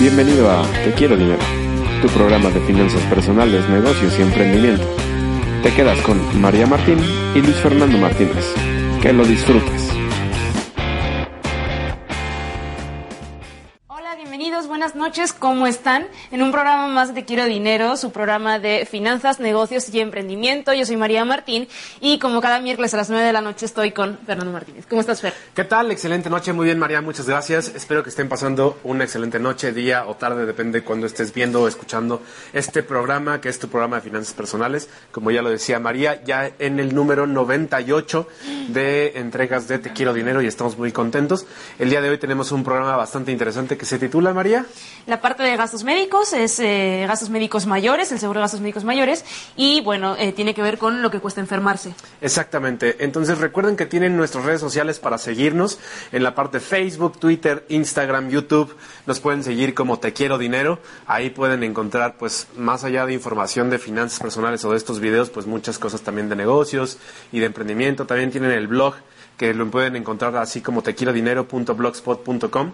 Bienvenido a Te Quiero Dinero, tu programa de finanzas personales, negocios y emprendimiento. Te quedas con María Martín y Luis Fernando Martínez. Que lo disfrutes. Buenas noches, ¿cómo están? En un programa más de Te Quiero Dinero, su programa de finanzas, negocios y emprendimiento. Yo soy María Martín y como cada miércoles a las 9 de la noche estoy con Fernando Martínez. ¿Cómo estás, Fer? ¿Qué tal? Excelente noche, muy bien, María, muchas gracias. Espero que estén pasando una excelente noche, día o tarde, depende de cuando estés viendo o escuchando este programa, que es tu programa de finanzas personales. Como ya lo decía María, ya en el número 98 de entregas de Te Quiero Dinero y estamos muy contentos. El día de hoy tenemos un programa bastante interesante que se titula, María. La parte de gastos médicos es eh, gastos médicos mayores, el seguro de gastos médicos mayores, y bueno, eh, tiene que ver con lo que cuesta enfermarse. Exactamente. Entonces recuerden que tienen nuestras redes sociales para seguirnos en la parte Facebook, Twitter, Instagram, YouTube. Nos pueden seguir como Te Quiero Dinero. Ahí pueden encontrar, pues, más allá de información de finanzas personales o de estos videos, pues muchas cosas también de negocios y de emprendimiento. También tienen el blog que lo pueden encontrar así como tequierodinero.blogspot.com.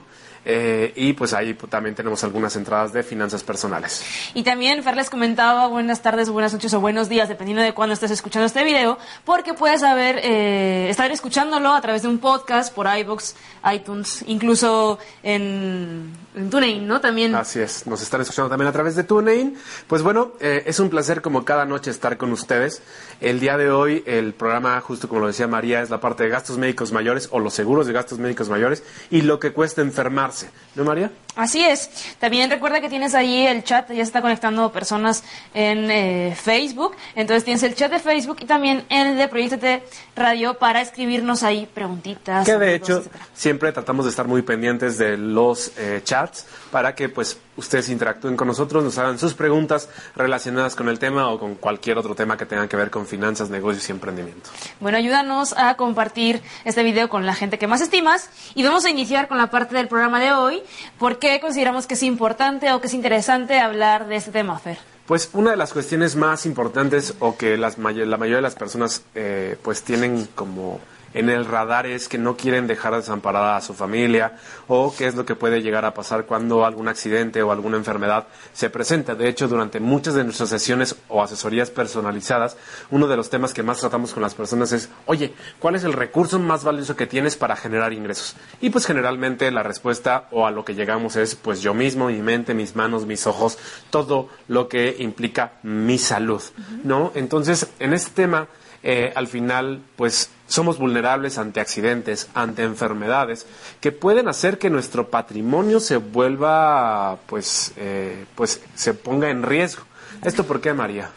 Eh, y pues ahí también tenemos algunas entradas de finanzas personales. Y también Fer les comentaba buenas tardes, buenas noches o buenos días, dependiendo de cuándo estés escuchando este video, porque puedes saber, eh, estar escuchándolo a través de un podcast por iBox, iTunes, incluso en, TuneIn, ¿no? También. Así es, nos están escuchando también a través de TuneIn. Pues bueno, eh, es un placer como cada noche estar con ustedes. El día de hoy el programa, justo como lo decía María, es la parte de gastos médicos mayores o los seguros de gastos médicos mayores y lo que cuesta enfermarse ¿no, María? Así es. También recuerda que tienes ahí el chat, ya se está conectando personas en eh, Facebook. Entonces tienes el chat de Facebook y también el de Proyecto de Radio para escribirnos ahí preguntitas. Que de hecho siempre tratamos de estar muy pendientes de los eh, chats para que pues ustedes interactúen con nosotros, nos hagan sus preguntas relacionadas con el tema o con cualquier otro tema que tenga que ver con finanzas, negocios y emprendimiento. Bueno, ayúdanos a compartir este video con la gente que más estimas y vamos a iniciar con la parte del programa de hoy porque qué consideramos que es importante o que es interesante hablar de este tema, Fer? Pues una de las cuestiones más importantes o que la mayoría de las personas eh, pues tienen como en el radar es que no quieren dejar desamparada a su familia o qué es lo que puede llegar a pasar cuando algún accidente o alguna enfermedad se presenta. De hecho, durante muchas de nuestras sesiones o asesorías personalizadas, uno de los temas que más tratamos con las personas es, oye, ¿cuál es el recurso más valioso que tienes para generar ingresos? Y pues generalmente la respuesta o a lo que llegamos es, pues yo mismo, mi mente, mis manos, mis ojos, todo lo que implica mi salud, ¿no? Entonces, en este tema, eh, al final, pues somos vulnerables ante accidentes, ante enfermedades que pueden hacer que nuestro patrimonio se vuelva, pues, eh, pues, se ponga en riesgo. ¿Esto por qué, María?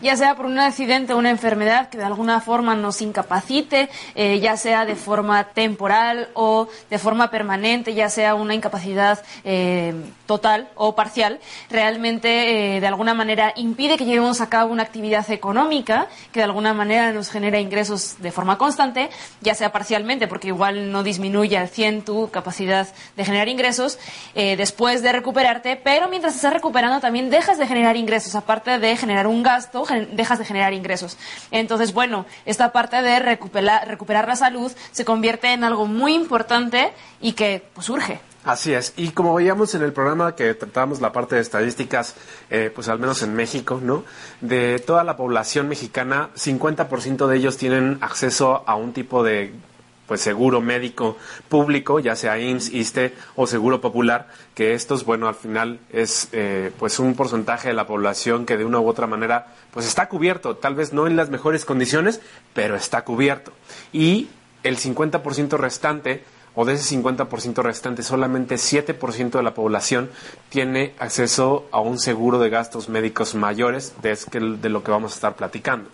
Ya sea por un accidente o una enfermedad que de alguna forma nos incapacite, eh, ya sea de forma temporal o de forma permanente, ya sea una incapacidad eh, total o parcial, realmente eh, de alguna manera impide que llevemos a cabo una actividad económica que de alguna manera nos genera ingresos de forma constante, ya sea parcialmente, porque igual no disminuye al 100 tu capacidad de generar ingresos después de recuperarte, pero mientras estás recuperando también dejas de generar ingresos, aparte de generar un gasto dejas de generar ingresos. Entonces, bueno, esta parte de recuperar, recuperar la salud se convierte en algo muy importante y que pues urge. Así es, y como veíamos en el programa que tratábamos la parte de estadísticas, eh, pues al menos en México, ¿no? De toda la población mexicana, 50% de ellos tienen acceso a un tipo de pues seguro médico público, ya sea IMSS, ISTE o seguro popular, que estos, bueno, al final es eh, pues un porcentaje de la población que de una u otra manera pues está cubierto, tal vez no en las mejores condiciones, pero está cubierto. Y el 50% restante o de ese 50% restante, solamente 7% de la población tiene acceso a un seguro de gastos médicos mayores, de, de lo que vamos a estar platicando.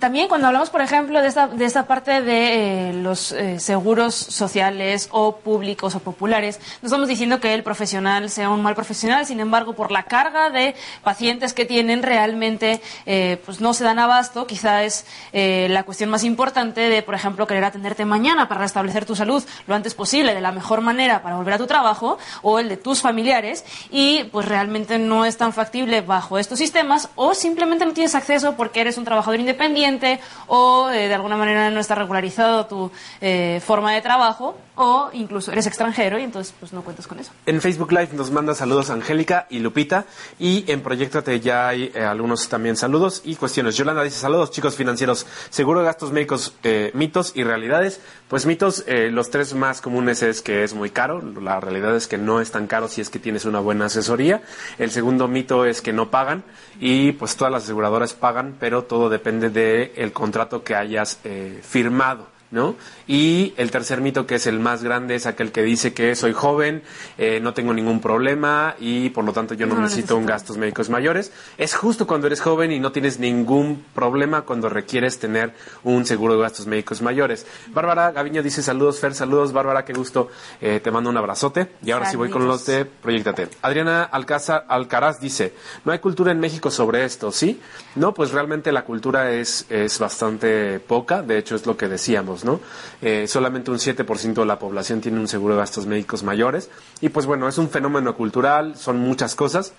También cuando hablamos, por ejemplo, de esta, de esta parte de eh, los eh, seguros sociales o públicos o populares, no estamos diciendo que el profesional sea un mal profesional, sin embargo, por la carga de pacientes que tienen, realmente eh, pues no se dan abasto. Quizá es la cuestión más importante de, por ejemplo, querer atenderte mañana para restablecer tu salud lo antes posible, de la mejor manera para volver a tu trabajo, o el de tus familiares, y pues realmente no es tan factible bajo estos sistemas, o simplemente no tienes acceso porque eres un trabajador independiente o eh, de alguna manera no está regularizado tu eh, forma de trabajo o incluso eres extranjero y entonces pues no cuentas con eso. En Facebook Live nos manda saludos Angélica y Lupita y en Proyectate ya hay eh, algunos también saludos y cuestiones. Yolanda dice saludos chicos financieros, seguro gastos médicos, eh, mitos y realidades. Pues mitos, eh, los tres más comunes es que es muy caro, la realidad es que no es tan caro si es que tienes una buena asesoría. El segundo mito es que no pagan y pues todas las aseguradoras pagan, pero todo depende del el contrato que hayas firmado. ¿no? Y el tercer mito, que es el más grande, es aquel que dice que soy joven, eh, no tengo ningún problema y por lo tanto yo no, necesito, un gastos médicos mayores. Es justo cuando eres joven y no tienes ningún problema cuando requieres tener un seguro de gastos médicos mayores. Bárbara Gaviño dice saludos, Fer, saludos. Bárbara, qué gusto. Eh, te mando un abrazote. Y ahora sí voy con los de Proyectate. Adriana Alcázar, Alcaraz dice, no hay cultura en México sobre esto, ¿sí? No, pues realmente la cultura es, es bastante poca. De hecho, es lo que decíamos, ¿no? Eh, solamente un 7% de la población tiene un seguro de gastos médicos mayores. Y pues bueno, es un fenómeno cultural, son muchas cosas.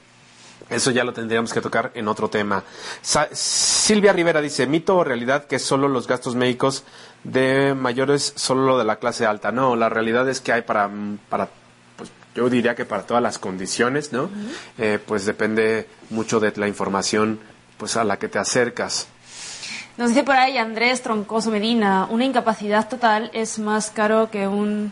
Eso ya lo tendríamos que tocar en otro tema. Silvia Rivera dice, mito o realidad que solo los gastos médicos de mayores, solo lo de la clase alta. No, la realidad es que hay para, para pues, yo diría que para todas las condiciones, ¿no? Eh, pues depende mucho de la información pues a la que te acercas. Nos dice por ahí Andrés Troncoso Medina, una incapacidad total es más caro que un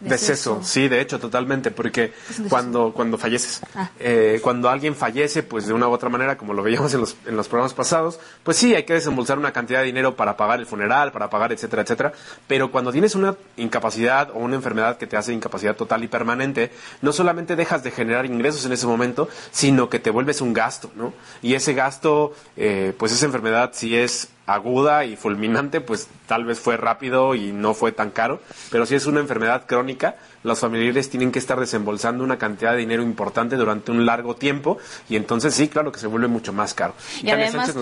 Deceso. sí, de hecho, totalmente, porque cuando, cuando falleces, ah. eh, cuando alguien fallece, pues de una u otra manera, como lo veíamos en los, en los programas pasados, pues sí, hay que desembolsar una cantidad de dinero para pagar el funeral, para pagar, etcétera, etcétera, pero cuando tienes una incapacidad o una enfermedad que te hace incapacidad total y permanente, no solamente dejas de generar ingresos en ese momento, sino que te vuelves un gasto, ¿no? Y ese gasto, eh, pues esa enfermedad, si es aguda y fulminante, pues tal vez fue rápido y no fue tan caro, pero si es una enfermedad crónica, los familiares tienen que estar desembolsando una cantidad de dinero importante durante un largo tiempo y entonces sí, claro que se vuelve mucho más caro. Y, además,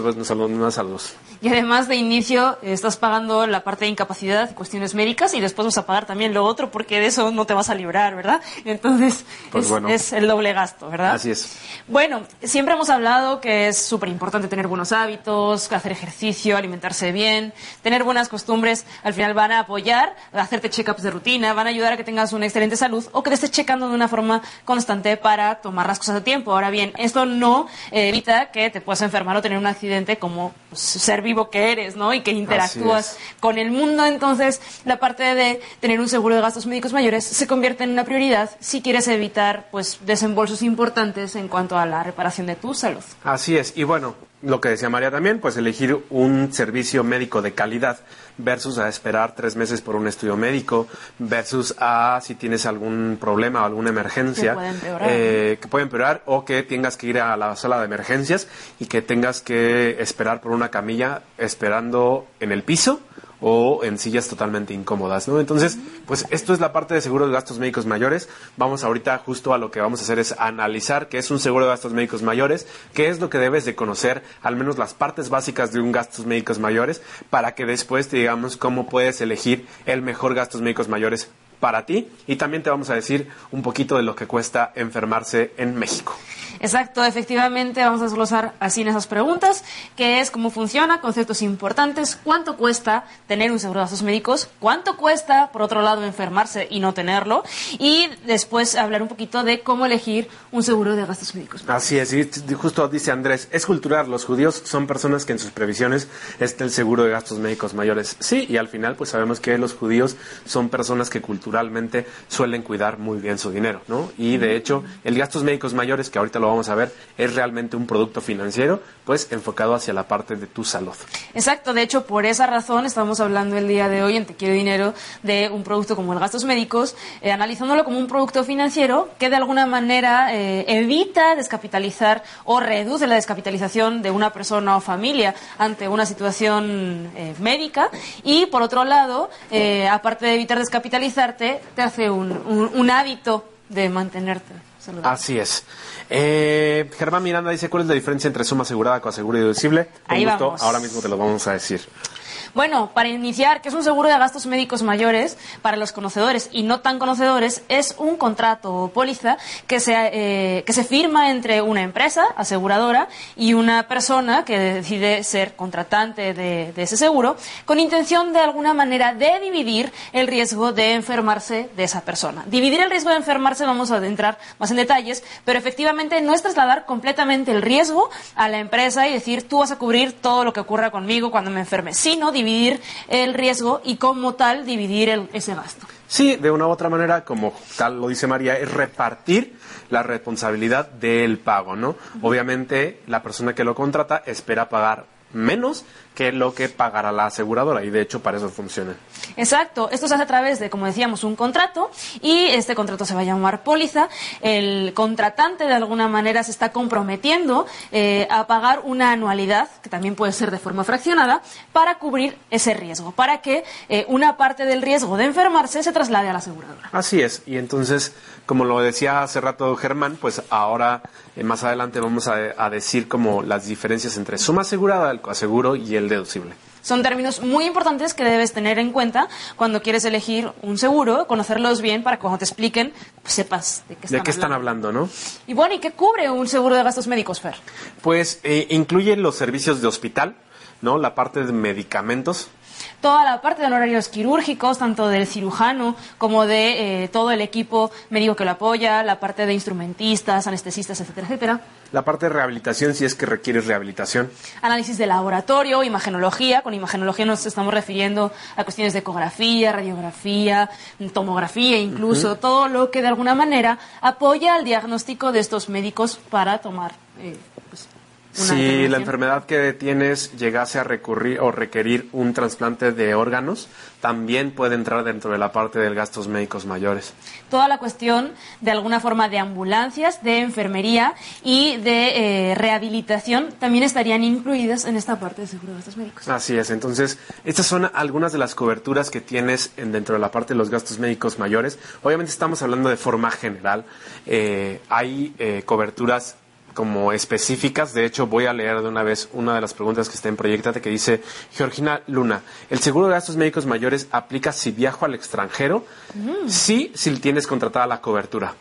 y además de inicio estás pagando la parte de incapacidad, cuestiones médicas y después vas a pagar también lo otro porque de eso no te vas a librar, ¿verdad? Entonces pues es, el doble gasto, ¿verdad? Así es. Bueno, siempre hemos hablado que es súper importante tener buenos hábitos, hacer ejercicio, alimentarse bien, tener buenas costumbres, al final van a apoyar, hacerte check-ups de rutina, van a ayudar a que tengas un excelente salud o que te estés checando de una forma constante para tomar las cosas a tiempo. Ahora bien, esto no eh, evita que te puedas enfermar o tener un accidente como pues, ser vivo que eres, ¿no? Y que interactúas con el mundo. Entonces, la parte de tener un seguro de gastos médicos mayores se convierte en una prioridad si quieres evitar, pues, desembolsos importantes en cuanto a la reparación de tu salud. Así es. Y bueno, lo que decía María también, pues elegir un servicio médico de calidad versus a esperar tres meses por un estudio médico, versus a si tienes algún problema o alguna emergencia que puede, empeorar, eh, que puede empeorar o que tengas que ir a la sala de emergencias y que tengas que esperar por una camilla esperando en el piso o en sillas totalmente incómodas, ¿no? Entonces, pues esto es la parte de seguro de gastos médicos mayores. Vamos ahorita justo a lo que vamos a hacer es analizar qué es un seguro de gastos médicos mayores, qué es lo que debes de conocer, al menos las partes básicas de un gastos médicos mayores, para que después te digamos cómo puedes elegir el mejor gastos médicos mayores para ti y también te vamos a decir un poquito de lo que cuesta enfermarse en México. Exacto, efectivamente vamos a desglosar así en esas preguntas, qué es, cómo funciona, conceptos importantes, cuánto cuesta tener un seguro de gastos médicos, cuánto cuesta, por otro lado, enfermarse y no tenerlo, y después hablar un poquito de cómo elegir un seguro de gastos médicos. Así es, y justo dice Andrés, es cultural, los judíos son personas que en sus previsiones está el seguro de gastos médicos mayores. Sí, y al final pues sabemos que los judíos son personas que culturalmente suelen cuidar muy bien su dinero, ¿no? Y de hecho, el gastos médicos mayores, que ahorita lo vamos a ver, es realmente un producto financiero, pues enfocado hacia la parte de tu salud. Exacto, de hecho, por esa razón estamos hablando el día de hoy en Te Quiero Dinero de un producto como el gastos médicos, eh, analizándolo como un producto financiero que de alguna manera eh, evita descapitalizar o reduce la descapitalización de una persona o familia ante una situación eh, médica y, por otro lado, aparte de evitar te hace un hábito de mantenerte. Así es. Eh, Germán Miranda dice, ¿cuál es la diferencia entre suma asegurada, coaseguro y deducible? Ahí vamos. Ahora mismo te lo vamos a decir. Bueno, para iniciar, ¿qué es un seguro de gastos médicos mayores? Para los conocedores y no tan conocedores, es un contrato o póliza que se, eh, que se firma entre una empresa aseguradora y una persona que decide ser contratante de, ese seguro con intención de alguna manera de dividir el riesgo de enfermarse de esa persona. Dividir el riesgo de enfermarse, vamos a entrar más en detalles, pero efectivamente no es trasladar completamente el riesgo a la empresa y decir tú vas a cubrir todo lo que ocurra conmigo cuando me enferme, sino dividir el riesgo y como tal dividir el- ese gasto. Sí, de una u otra manera, como tal lo dice María, es repartir la responsabilidad del pago, ¿no? Obviamente, la persona que lo contrata espera pagar menos que lo que pagará la aseguradora y de hecho para eso funciona. Exacto, esto se hace a través de, como decíamos, un contrato y este contrato se va a llamar póliza. El contratante de alguna manera se está comprometiendo eh, a pagar una anualidad, que también puede ser de forma fraccionada, para cubrir ese riesgo, para que eh, una parte del riesgo de enfermarse se traslade a la aseguradora. Así es, y entonces, como lo decía hace rato Germán, pues ahora eh, más adelante vamos a, a decir como las diferencias entre suma asegurada, el coaseguro y el deducible. Son términos muy importantes que debes tener en cuenta cuando quieres elegir un seguro, conocerlos bien para que cuando te expliquen pues, sepas de qué están, ¿De qué están hablando, no? Y bueno, ¿y qué cubre un seguro de gastos médicos, Fer? Pues eh, incluye los servicios de hospital, ¿no? La parte de medicamentos, toda la parte de honorarios quirúrgicos, tanto del cirujano como de eh, todo el equipo médico que lo apoya, la parte de instrumentistas, anestesistas, etcétera, etcétera. la parte de rehabilitación si es que requieres rehabilitación. Análisis de laboratorio, imagenología. Con imagenología nos estamos refiriendo a cuestiones de ecografía, radiografía, tomografía, incluso todo lo que de alguna manera apoya el diagnóstico de estos médicos para tomar. eh, pues, Si la enfermedad que tienes llegase a recurrir o requerir un trasplante de órganos, también puede entrar dentro de la parte de gastos médicos mayores. toda la cuestión de alguna forma de ambulancias, de enfermería y de eh, rehabilitación también estarían incluidas en esta parte de seguro de gastos médicos. Así es, entonces estas son algunas de las coberturas que tienes en- dentro de la parte de los gastos médicos mayores. Obviamente estamos hablando de forma general. Eh, hay eh, coberturas como específicas. De hecho, voy a leer de una vez una de las preguntas que está en Proyectate que dice, Georgina Luna, ¿el seguro de gastos médicos mayores aplica si viajo al extranjero? Sí, si tienes contratada la cobertura.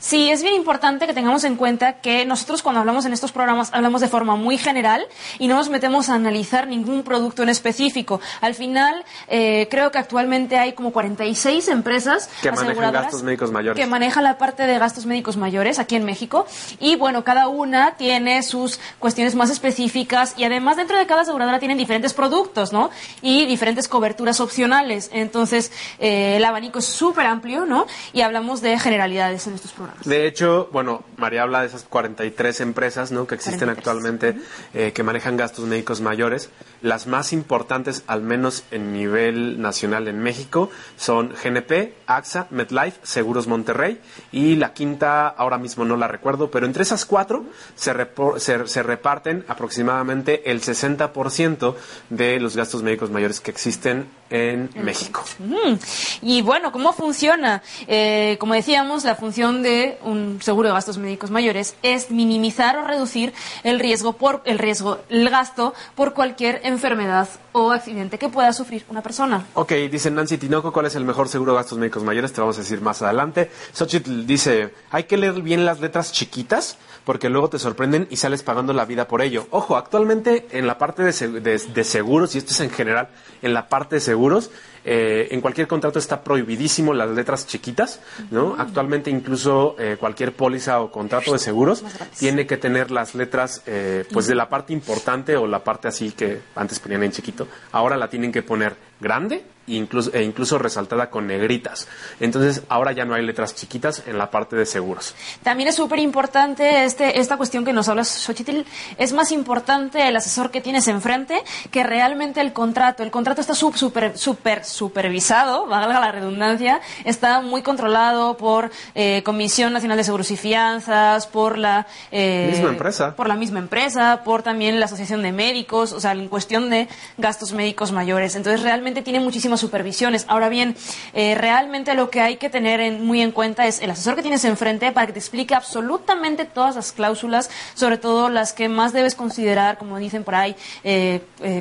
Sí, es bien importante que tengamos en cuenta que nosotros cuando hablamos en estos programas hablamos de forma muy general y no nos metemos a analizar ningún producto en específico. Al final, eh, creo que actualmente hay como 46 empresas Que manejan aseguradoras gastos médicos mayores. que manejan la parte de gastos médicos mayores aquí en México y bueno, cada una tiene sus cuestiones más específicas y además dentro de cada aseguradora tienen diferentes productos, ¿no? Y diferentes coberturas opcionales. Entonces, eh, el abanico es súper amplio, ¿no? Y hablamos de generalidades en estos programas. De hecho, bueno, María habla de esas 43 empresas ¿no? que existen 43. actualmente eh, que manejan gastos médicos mayores. Las más importantes, al menos en nivel nacional en México, son GNP, AXA, MedLife, Seguros Monterrey y la quinta, ahora mismo no la recuerdo, pero entre esas cuatro se, se reparten aproximadamente el 60% de los gastos médicos mayores que existen en México. Mm. Y bueno, ¿cómo funciona? Eh, como decíamos, la función de un seguro de gastos médicos mayores es minimizar o reducir el riesgo por el riesgo, el gasto por cualquier enfermedad o accidente que pueda sufrir una persona. Ok, dice Nancy Tinoco, ¿cuál es el mejor seguro de gastos médicos mayores? Te vamos a decir más adelante. Xochitl dice, hay que leer bien las letras chiquitas porque luego te sorprenden y sales pagando la vida por ello. Ojo, actualmente en la parte de, seg- de- de seguros, y esto es en general, en la parte de seguros, eh, en cualquier contrato está prohibidísimo las letras chiquitas, ¿no? Actualmente incluso eh, cualquier póliza o contrato de seguros tiene que tener las letras, eh, pues de la parte importante o la parte así que antes ponían en chiquito, ahora la tienen que poner grande e incluso, e incluso resaltada con negritas. Entonces ahora ya no hay letras chiquitas en la parte de seguros. También es súper importante este, esta cuestión que nos habla Xochitl. Es más importante el asesor que tienes enfrente que realmente el contrato. El contrato está súper, súper supervisado, valga la redundancia, está muy controlado por eh, Comisión Nacional de Seguros y Fianzas, por la eh, misma empresa, por la misma empresa, por también la Asociación de Médicos, o sea, en cuestión de gastos médicos mayores. Entonces, realmente tiene muchísimas supervisiones. Ahora bien, eh, realmente lo que hay que tener muy en cuenta es el asesor que tienes enfrente para que te explique absolutamente todas las cláusulas, sobre todo las que más debes considerar, como dicen por ahí,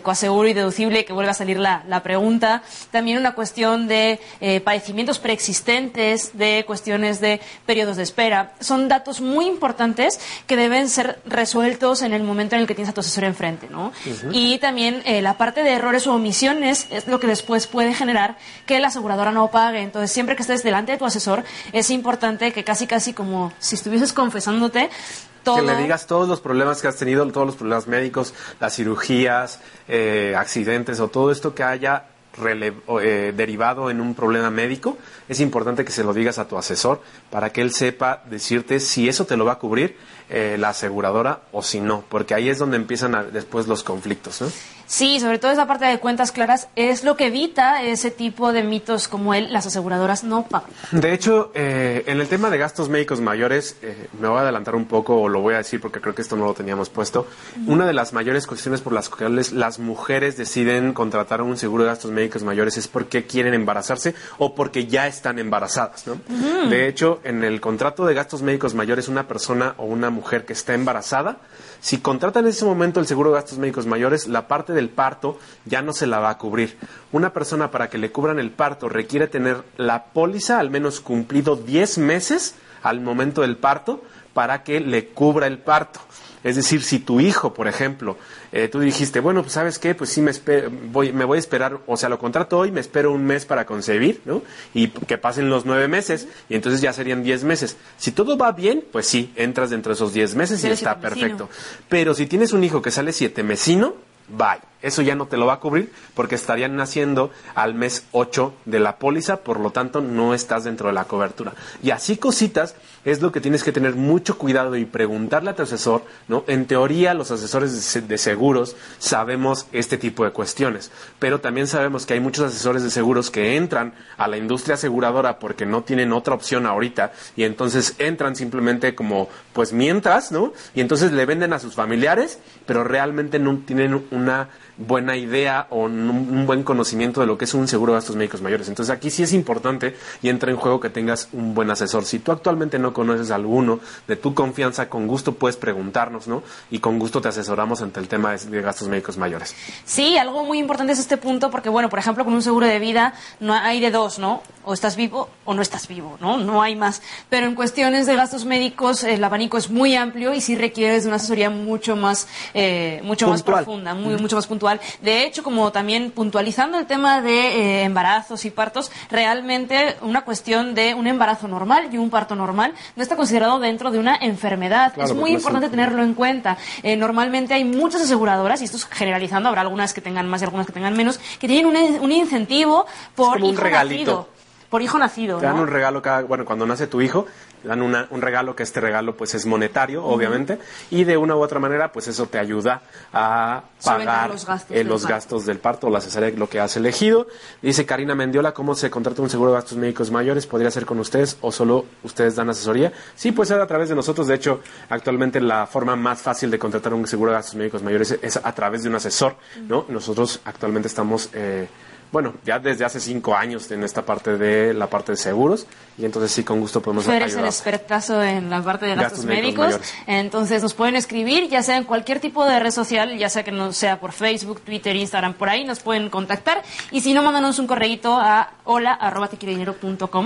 coaseguro y deducible, que vuelva a salir la, pregunta. También una cuestión de eh, padecimientos preexistentes, de cuestiones de periodos de espera. Son datos muy importantes que deben ser resueltos en el momento en el que tienes a tu asesor enfrente. ¿no? Y también eh, la parte de errores o omisiones es lo que después puede generar que la aseguradora no pague. Entonces, siempre que estés delante de tu asesor, es importante que casi, casi como si estuvieses confesándote, que le digas todos los problemas que has tenido, todos los problemas médicos, las cirugías, eh, accidentes o todo esto que haya eh, derivado en un problema médico, es importante que se lo digas a tu asesor para que él sepa decirte si eso te lo va a cubrir eh, la aseguradora o si no, porque ahí es donde empiezan después los conflictos. ¿no? Sí, sobre todo esa parte de cuentas claras es lo que evita ese tipo de mitos como él, las aseguradoras no pagan. De hecho, eh, en el tema de gastos médicos mayores, eh, me voy a adelantar un poco o lo voy a decir porque creo que esto no lo teníamos puesto. Una de las mayores cuestiones por las cuales las mujeres deciden contratar un seguro de gastos médicos mayores es porque quieren embarazarse o porque ya están embarazadas. ¿no? De hecho, en el contrato de gastos médicos mayores, una persona o una mujer que está embarazada, si contratan en ese momento el seguro de gastos médicos mayores, la parte del parto ya no se la va a cubrir. Una persona para que le cubran el parto requiere tener la póliza al menos cumplido 10 meses al momento del parto para que le cubra el parto. Es decir, si tu hijo, por ejemplo, eh, tú dijiste, bueno, pues sabes qué, pues sí me, voy, me voy a esperar, o sea, lo contrato hoy, me espero un mes para concebir, ¿no? Y que pasen los nueve meses, y entonces ya serían diez meses. Si todo va bien, pues sí, entras dentro de esos diez meses y está perfecto. Pero si tienes un hijo que sale siete mesino, bye. Eso ya no te lo va a cubrir porque estarían naciendo al mes 8 de la póliza, por lo tanto no estás dentro de la cobertura. Y así cositas es lo que tienes que tener mucho cuidado y preguntarle a tu asesor, ¿no? En teoría los asesores de seguros sabemos este tipo de cuestiones, pero también sabemos que hay muchos asesores de seguros que entran a la industria aseguradora porque no tienen otra opción ahorita y entonces entran simplemente como pues mientras, ¿no? Y entonces le venden a sus familiares, pero realmente no tienen una buena idea o un, buen conocimiento de lo que es un seguro de gastos médicos mayores. Entonces aquí sí es importante y entra en juego que tengas un buen asesor. Si tú actualmente no conoces a alguno de tu confianza, con gusto puedes preguntarnos, ¿no? Y con gusto te asesoramos ante el tema de, gastos médicos mayores. Sí, algo muy importante es este punto porque, bueno, por ejemplo, con un seguro de vida no hay de dos, ¿no? O estás vivo o no estás vivo, ¿no? No hay más. Pero en cuestiones de gastos médicos el abanico es muy amplio y sí requieres de una asesoría mucho más, eh, mucho más profunda, muy, mucho más puntual de hecho, como también puntualizando el tema de eh, embarazos y partos, realmente una cuestión de un embarazo normal y un parto normal no está considerado dentro de una enfermedad. es muy importante tenerlo en cuenta. Eh, normalmente hay muchas aseguradoras, y esto es generalizando, habrá algunas que tengan más y algunas que tengan menos, que tienen un, incentivo por hijo Nacido por hijo nacido. Te dan un regalo cada, bueno, cuando nace tu hijo, dan un regalo que este regalo pues es monetario, obviamente, y de una u otra manera pues eso te ayuda a pagar los gastos, eh, los gastos del parto o la cesárea, lo que has elegido. Dice Karina Mendiola, ¿cómo se contrata un seguro de gastos médicos mayores? ¿Podría ser con ustedes o solo ustedes dan asesoría? Sí, puede ser a través de nosotros. De hecho, actualmente la forma más fácil de contratar un seguro de gastos médicos mayores es a través de un asesor, ¿no? Nosotros actualmente estamos... Eh, bueno, ya desde hace cinco años en esta parte de la parte de seguros y entonces sí, con gusto podemos Tú eres el expertazo en la parte de gastos, médicos, entonces nos pueden escribir, ya sea en cualquier tipo de red social, ya sea que no sea por Facebook, Twitter, Instagram, por ahí nos pueden contactar y si no, mándanos un correíto a hola arroba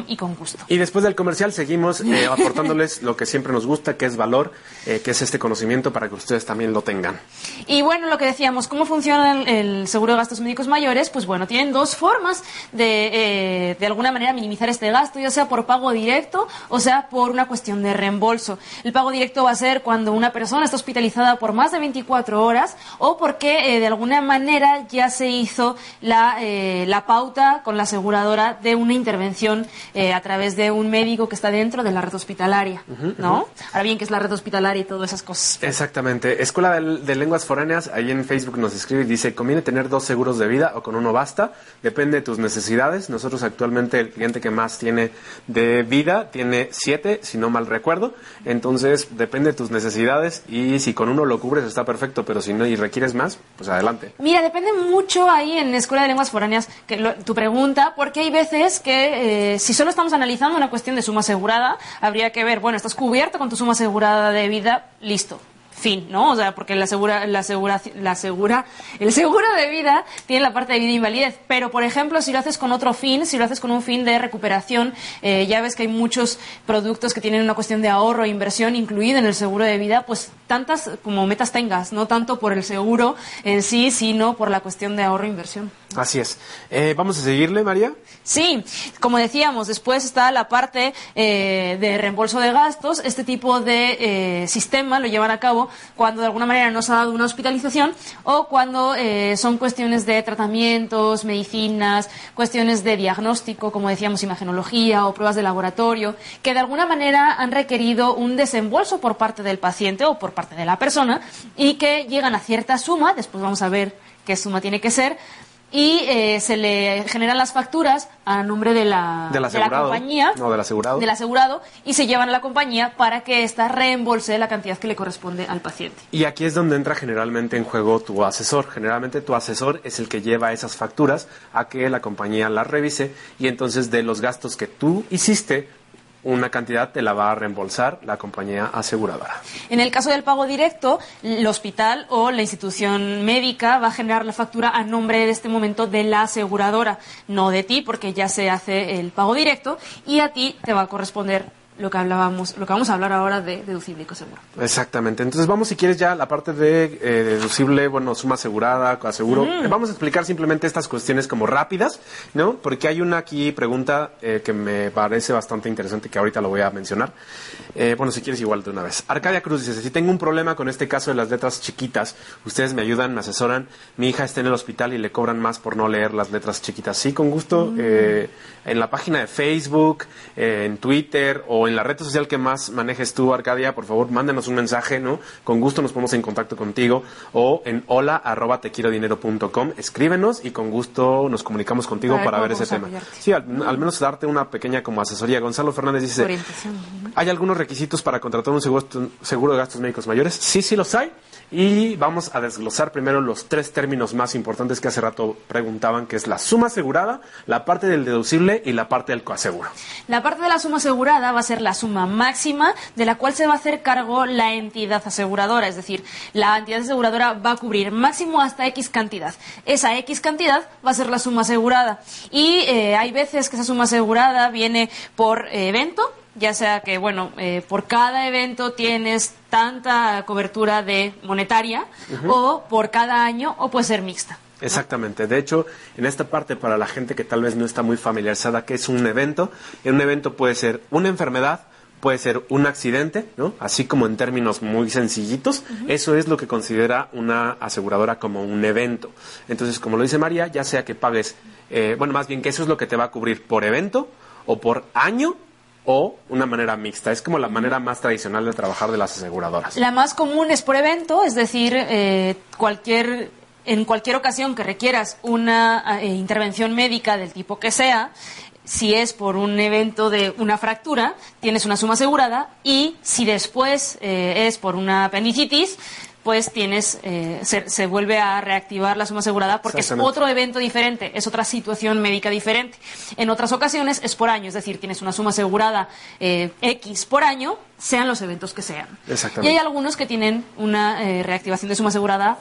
y con gusto. Y después del comercial seguimos eh, aportándoles lo que siempre nos gusta, que es valor, eh, que es este conocimiento para que ustedes también lo tengan. Y bueno, lo que decíamos, ¿cómo funciona el, el seguro de gastos médicos mayores? Pues bueno, tienen dos formas de, eh, de alguna manera, minimizar este gasto, ya sea por pago directo o sea por una cuestión de reembolso. El pago directo va a ser cuando una persona está hospitalizada por más de 24 horas o porque eh, de alguna manera ya se hizo la, eh, la pauta con la aseguradora de una intervención a través de un médico que está dentro de la red hospitalaria, ¿no? Ahora bien, que es la red hospitalaria y todas esas cosas. Exactamente. Escuela de, de Lenguas Foráneas, ahí en Facebook nos escribe y dice, ¿conviene tener dos seguros de vida o con uno basta? Depende de tus necesidades. Nosotros actualmente el cliente que más tiene de vida tiene siete, si no mal recuerdo. Entonces depende de tus necesidades y si con uno lo cubres está perfecto, pero si no y requieres más, pues adelante. Mira, depende mucho ahí en Escuela de Lenguas Foráneas que lo- tu pregunta, porque hay veces que eh, si solo estamos analizando una cuestión de suma asegurada, habría que ver, bueno, estás cubierto con tu suma asegurada de vida, listo. Fin, ¿no? O sea, porque la segura, la segura, la segura, el seguro de vida tiene la parte de vida e invalidez. Pero, por ejemplo, si lo haces con otro fin, si lo haces con un fin de recuperación, eh, ya ves que hay muchos productos que tienen una cuestión de ahorro e inversión incluida en el seguro de vida, pues tantas como metas tengas, no tanto por el seguro en sí, sino por la cuestión de ahorro e inversión. Así es. Eh, Vamos a seguirle, María. Sí, como decíamos, después está la parte eh, de reembolso de gastos. Este tipo de eh, sistema lo llevan a cabo cuando de alguna manera no se ha dado una hospitalización o cuando eh, son cuestiones de tratamientos, medicinas, cuestiones de diagnóstico, como decíamos, imagenología o pruebas de laboratorio, que de alguna manera han requerido un desembolso por parte del paciente o por parte de la persona y que llegan a cierta suma, después vamos a ver qué suma tiene que ser, y eh, se le generan las facturas a nombre de la, Del de la compañía, No, del asegurado. del asegurado, y se llevan a la compañía para que ésta reembolse la cantidad que le corresponde al paciente. Y aquí es donde entra generalmente en juego tu asesor. Generalmente tu asesor es el que lleva esas facturas a que la compañía las revise y entonces de los gastos que tú hiciste, una cantidad te la va a reembolsar la compañía aseguradora. En el caso del pago directo, el hospital o la institución médica va a generar la factura a nombre de este momento de la aseguradora, no de ti, porque ya se hace el pago directo, y a ti te va a corresponder lo que hablábamos, lo que vamos a hablar ahora de deducible y coseguro. Exactamente. Entonces vamos, si quieres, ya a la parte de eh, deducible, bueno, suma asegurada, coaseguro. Eh, vamos a explicar simplemente estas cuestiones como rápidas, ¿no? Porque hay una aquí pregunta eh, que me parece bastante interesante que ahorita lo voy a mencionar. Eh, bueno, si quieres, igual de una vez. Arcadia Cruz dice, si tengo un problema con este caso de las letras chiquitas, ustedes me ayudan, me asesoran, mi hija está en el hospital y le cobran más por no leer las letras chiquitas. Sí, con gusto. eh, en la página de Facebook, eh, en Twitter o en la red social que más manejes tú, Arcadia, por favor, mándanos un mensaje, ¿no? Con gusto nos ponemos en contacto contigo o en hola arroba tequierodinero.com. Escríbenos y con gusto nos comunicamos contigo Para ver para, ver cómo ese tema. apoyarte. Sí, al, al menos darte una pequeña como asesoría. Gonzalo Fernández dice. ¿hay algunos requisitos para contratar un seguro, seguro de gastos médicos mayores? Sí, sí los hay. Y vamos a desglosar primero los tres términos más importantes que hace rato preguntaban, que es la suma asegurada, la parte del deducible y la parte del coaseguro. La parte de la suma asegurada va a ser la suma máxima de la cual se va a hacer cargo la entidad aseguradora, es decir, la entidad aseguradora va a cubrir máximo hasta X cantidad. Esa X cantidad va a ser la suma asegurada. Y eh, hay veces que esa suma asegurada viene por eh, evento, ya sea que, bueno, eh, por cada evento tienes tanta cobertura de monetaria, o por cada año, o puede ser mixta. Exactamente. De hecho, en esta parte, para la gente que tal vez no está muy familiarizada, que es un evento, un evento puede ser una enfermedad, puede ser un accidente, ¿no? Así como en términos muy sencillitos, eso es lo que considera una aseguradora como un evento. Entonces, como lo dice María, ya sea que pagues, eh, bueno, más bien que eso es lo que te va a cubrir por evento o por año o una manera mixta. Es como la manera más tradicional de trabajar de las aseguradoras. La más común es por evento, es decir, eh, cualquier en cualquier ocasión que requieras una eh, intervención médica del tipo que sea, si es por un evento de una fractura, tienes una suma asegurada y si después eh, es por una apendicitis, pues tienes eh, se, se vuelve a reactivar la suma asegurada porque es otro evento diferente, es otra situación médica diferente. En otras ocasiones es por año, es decir, tienes una suma asegurada eh, X por año, sean los eventos que sean. Y hay algunos que tienen una eh, reactivación de suma asegurada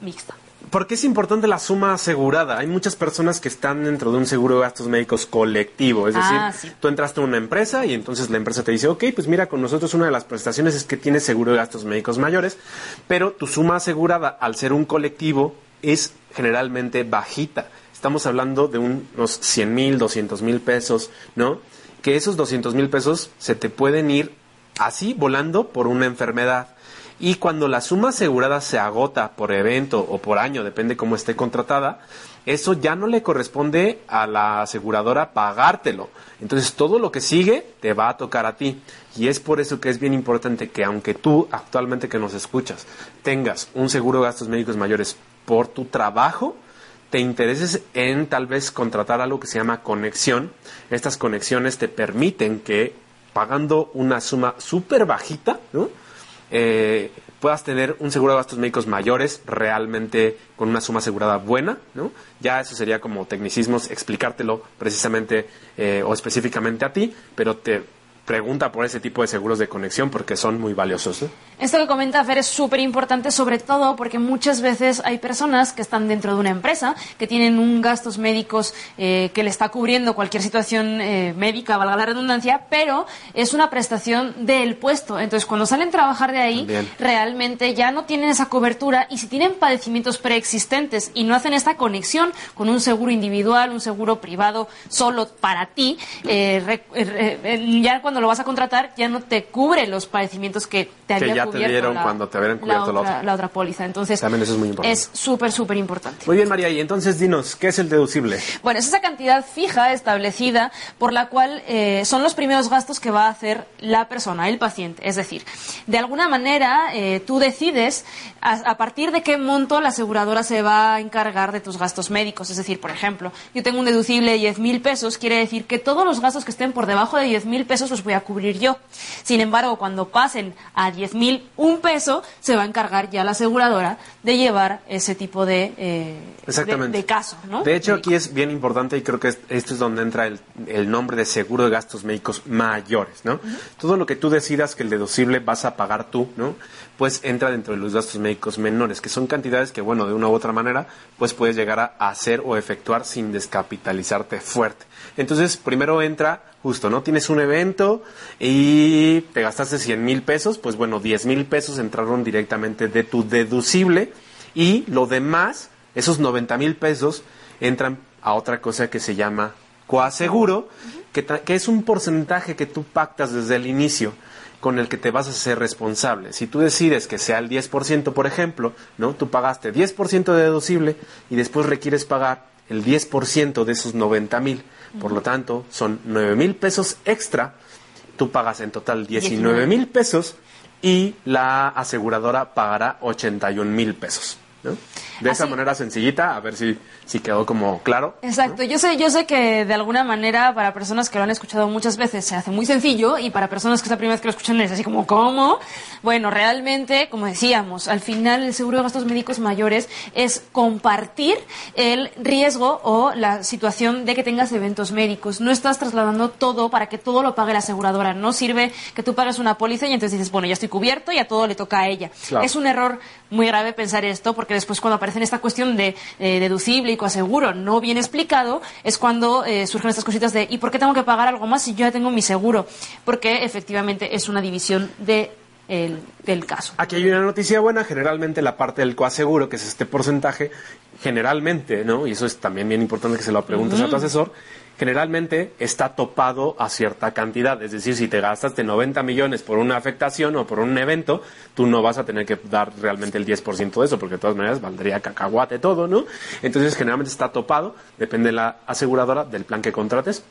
mixta. ¿Por qué es importante la suma asegurada? Hay muchas personas que están dentro de un seguro de gastos médicos colectivo. Es decir, Ah, sí. tú entraste a una empresa y entonces la empresa te dice, ok, pues mira, con nosotros una de las prestaciones es que tienes seguro de gastos médicos mayores, pero tu suma asegurada, al ser un colectivo, es generalmente bajita. Estamos hablando de unos 100 mil, 200 mil pesos, ¿no? Que esos 200 mil pesos se te pueden ir así volando por una enfermedad. Y cuando la suma asegurada se agota por evento o por año, depende cómo esté contratada, eso ya no le corresponde a la aseguradora pagártelo. Entonces todo lo que sigue te va a tocar a ti. Y es por eso que es bien importante que aunque tú actualmente que nos escuchas tengas un seguro de gastos médicos mayores por tu trabajo, te intereses en tal vez contratar algo que se llama conexión. Estas conexiones te permiten que pagando una suma súper bajita, ¿no? Eh, puedas tener un seguro de gastos médicos mayores realmente con una suma asegurada buena, ¿no? Ya eso sería como tecnicismos explicártelo precisamente eh, o específicamente a ti, pero te pregunta por ese tipo de seguros de conexión porque son muy valiosos. ¿eh? Esto que comenta Fer es súper importante, sobre todo porque muchas veces hay personas que están dentro de una empresa que tienen un gastos médicos eh, que le está cubriendo cualquier situación eh, médica, valga la redundancia, pero es una prestación del puesto. Entonces, cuando salen a trabajar de ahí, realmente ya no tienen esa cobertura y si tienen padecimientos preexistentes y no hacen esta conexión con un seguro individual, un seguro privado solo para ti, ya cuando lo vas a contratar ya no te cubre los padecimientos que te había que ya te dieron cuando te habían cubierto la otra, la otra póliza. Entonces, también eso es muy importante. Es súper, súper importante. Muy bien, María. Y entonces dinos, ¿qué es el deducible? Bueno, es esa cantidad fija establecida por la cual eh, son los primeros gastos que va a hacer la persona, el paciente. Es decir, de alguna manera eh, tú decides a, a partir de qué monto la aseguradora se va a encargar de tus gastos médicos. Es decir, por ejemplo, yo tengo un deducible de 10.000 pesos, quiere decir que todos los gastos que estén por debajo de 10.000 pesos los voy a cubrir yo. Sin embargo, cuando pasen a 10.000 un peso, se va a encargar ya la aseguradora de llevar ese tipo de, eh, de, caso. ¿no? De hecho, aquí es bien importante y creo que esto es donde entra el, el, nombre de seguro de gastos médicos mayores. ¿no? Todo lo que tú decidas que el deducible vas a pagar tú, ¿no? pues entra dentro de los gastos médicos menores, que son cantidades que, bueno, de una u otra manera, pues puedes llegar a hacer o efectuar sin descapitalizarte fuerte. Entonces, primero entra justo, ¿no? Tienes un evento y te gastaste 100 mil pesos, pues bueno, 10 mil pesos entraron directamente de tu deducible y lo demás, esos 90 mil pesos, entran a otra cosa que se llama coaseguro, que, que es un porcentaje que tú pactas desde el inicio con el que te vas a ser responsable. Si tú decides que sea el 10%, por ejemplo, ¿no? Tú pagaste 10% de deducible y después requieres pagar el 10% de esos 90 mil. Por lo tanto, son 9 mil pesos extra. Tú pagas en total 19 mil pesos y la aseguradora pagará 81 mil pesos. De esa manera sencillita, a ver si si quedó como claro. Exacto, yo sé, yo sé que de alguna manera para personas que lo han escuchado muchas veces se hace muy sencillo y para personas que es la primera vez que lo escuchan es así como, ¿cómo? Bueno, realmente, como decíamos, al final el seguro de gastos médicos mayores es compartir el riesgo o la situación de que tengas eventos médicos. No estás trasladando todo para que todo lo pague la aseguradora. No sirve que tú pagues una póliza y entonces dices, bueno, ya estoy cubierto y a todo le toca a ella. Es un error muy grave pensar esto porque después cuando aparece en esta cuestión de eh, deducible aseguro no bien explicado, es cuando eh, surgen estas cositas de ¿y por qué tengo que pagar algo más si yo ya tengo mi seguro? Porque efectivamente es una división de del caso. Aquí hay una noticia buena, generalmente la parte del coaseguro, que es este porcentaje, generalmente, ¿no? Y eso es también bien importante que se lo preguntes a tu asesor, generalmente está topado a cierta cantidad. Es decir, si te gastaste 90 millones por una afectación o por un evento, tú no vas a tener que dar realmente el 10% de eso, porque de todas maneras valdría cacahuate todo, ¿no? Entonces, generalmente está topado, depende de la aseguradora, del plan que contrates,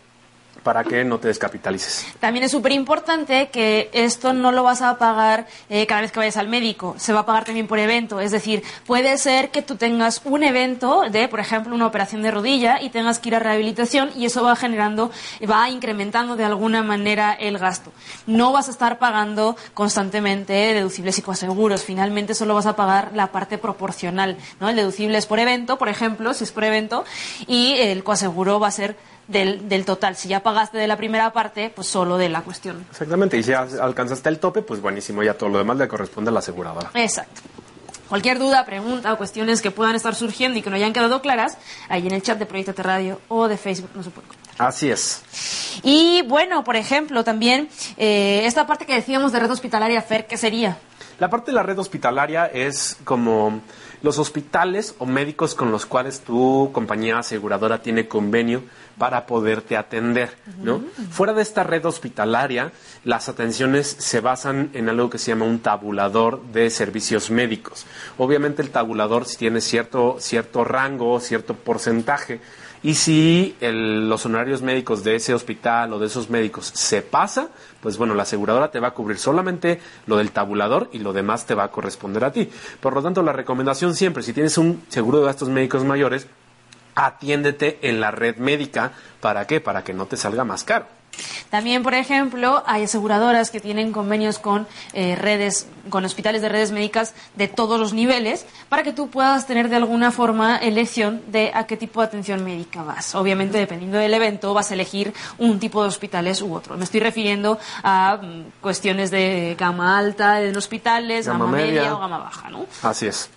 para que no te descapitalices. También es súper importante que esto no lo vas a pagar eh, cada vez que vayas al médico, se va a pagar también por evento. Es decir, puede ser que tú tengas un evento de, por ejemplo, una operación de rodilla y tengas que ir a rehabilitación y eso va generando, va incrementando de alguna manera el gasto. No vas a estar pagando constantemente deducibles y coaseguros. Finalmente solo vas a pagar la parte proporcional. ¿no? El deducible es por evento, por ejemplo, si es por evento, y el coaseguro va a ser del, del, total. Si ya pagaste de la primera parte, pues solo de la cuestión. Exactamente, y si alcanzaste el tope, pues buenísimo, ya todo lo demás le corresponde a la aseguradora. Exacto. Cualquier duda, pregunta o cuestiones que puedan estar surgiendo y que no hayan quedado claras, ahí en el chat de Proyecto Radio o de Facebook no se puede Así es. Y bueno, por ejemplo, también eh, esta parte que decíamos de red hospitalaria, Fer, ¿qué sería? La parte de la red hospitalaria es como los hospitales o médicos con los cuales tu compañía aseguradora tiene convenio para poderte atender, ¿no? Fuera de esta red hospitalaria, las atenciones se basan en algo que se llama un tabulador de servicios médicos. Obviamente el tabulador tiene cierto, cierto rango, cierto porcentaje, y si los honorarios médicos de ese hospital o de esos médicos se pasa, pues bueno, la aseguradora te va a cubrir solamente lo del tabulador y lo demás te va a corresponder a ti. Por lo tanto, la recomendación siempre, si tienes un seguro de gastos médicos mayores, atiéndete en la red médica. ¿Para qué? Para que no te salga más caro. También, por ejemplo, hay aseguradoras que tienen convenios con eh, redes, con hospitales de redes médicas de todos los niveles, para que tú puedas tener de alguna forma elección de a qué tipo de atención médica vas. Obviamente, dependiendo del evento, vas a elegir un tipo de hospitales u otro. Me estoy refiriendo a mm, cuestiones de gama alta en hospitales, gama, media. o gama baja, ¿no? Así es.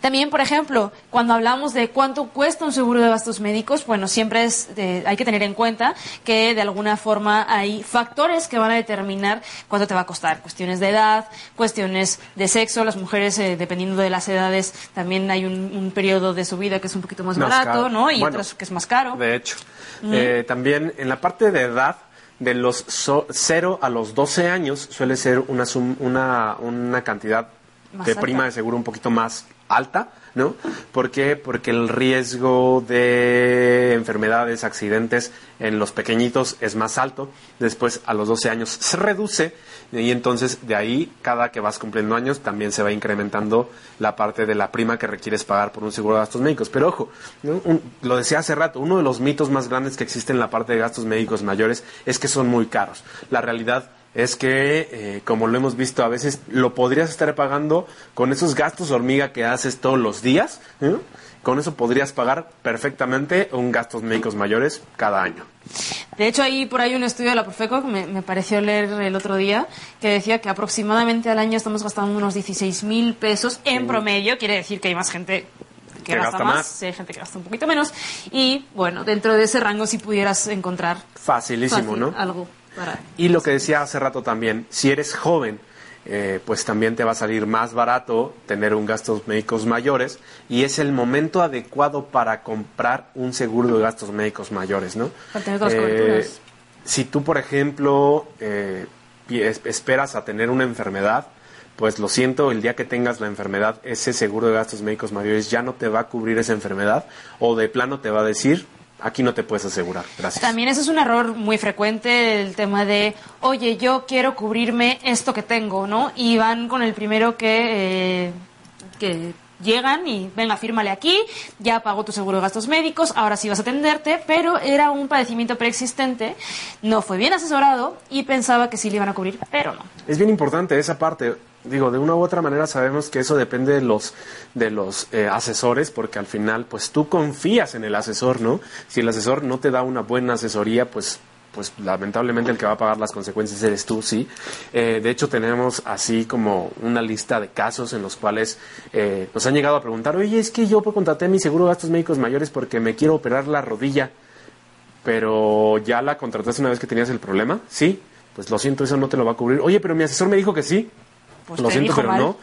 También, por ejemplo, cuando hablamos de cuánto cuesta un seguro de gastos médicos, bueno, siempre es hay que tener en cuenta que de alguna forma hay factores que van a determinar cuánto te va a costar. Cuestiones de edad, cuestiones de sexo. Las mujeres, eh, dependiendo de las edades, también hay un, periodo de su vida que es un poquito más, barato, ¿no? Y otros que es más caro. De hecho. Eh, también en la parte de edad, de los 0 a los 12 años suele ser una, una, una cantidad de prima de seguro un poquito más alta, ¿no? ¿Por qué? Porque el riesgo de enfermedades, accidentes en los pequeñitos es más alto. Después, a los 12 años, se reduce y entonces de ahí, cada que vas cumpliendo años, también se va incrementando la parte de la prima que requieres pagar por un seguro de gastos médicos. Pero ojo, lo decía hace rato, uno de los mitos más grandes que existe en la parte de gastos médicos mayores es que son muy caros. La realidad es que, eh, como lo hemos visto a veces, lo podrías estar pagando con esos gastos hormiga que haces todos los días. ¿eh? Con eso podrías pagar perfectamente un gastos médicos mayores cada año. De hecho, hay por ahí un estudio de la Profeco que me, pareció leer el otro día que decía que aproximadamente al año estamos gastando unos 16 mil pesos en promedio. Quiere decir que hay más gente que, gasta, más, hay gente que gasta un poquito menos. Y bueno, dentro de ese rango si pudieras encontrar. Facilísimo, ¿no? Algo y lo que decía hace rato también, si eres joven, eh, pues también te va a salir más barato tener un gastos médicos mayores y es el momento adecuado para comprar un seguro de gastos médicos mayores, ¿no? Para tener dos eh, Si tú, por ejemplo, eh, esperas a tener una enfermedad, pues lo siento, el día que tengas la enfermedad, ese seguro de gastos médicos mayores ya no te va a cubrir esa enfermedad o de plano te va a decir, aquí no te puedes asegurar. Gracias. También eso es un error muy frecuente, el tema de, oye, yo quiero cubrirme esto que tengo, ¿no? Y van con el primero que, eh, que llegan y venga, fírmale aquí, ya pagó tu seguro de gastos médicos, ahora sí vas a atenderte, pero era un padecimiento preexistente, no fue bien asesorado y pensaba que sí le iban a cubrir, pero no. Es bien importante esa parte digo, de una u otra manera sabemos que eso depende de los, de los eh, asesores, porque al final, pues tú confías en el asesor, ¿no? Si el asesor no te da una buena asesoría, pues pues lamentablemente el que va a pagar las consecuencias eres tú, sí. Eh, de hecho, tenemos así como una lista de casos en los cuales eh, nos han llegado a preguntar, oye, es que yo contraté mi seguro de gastos médicos mayores porque me quiero operar la rodilla, pero ya la contrataste una vez que tenías el problema, sí. Pues lo siento, eso no te lo va a cubrir. Oye, pero mi asesor me dijo que sí. Pues lo siento, pero no.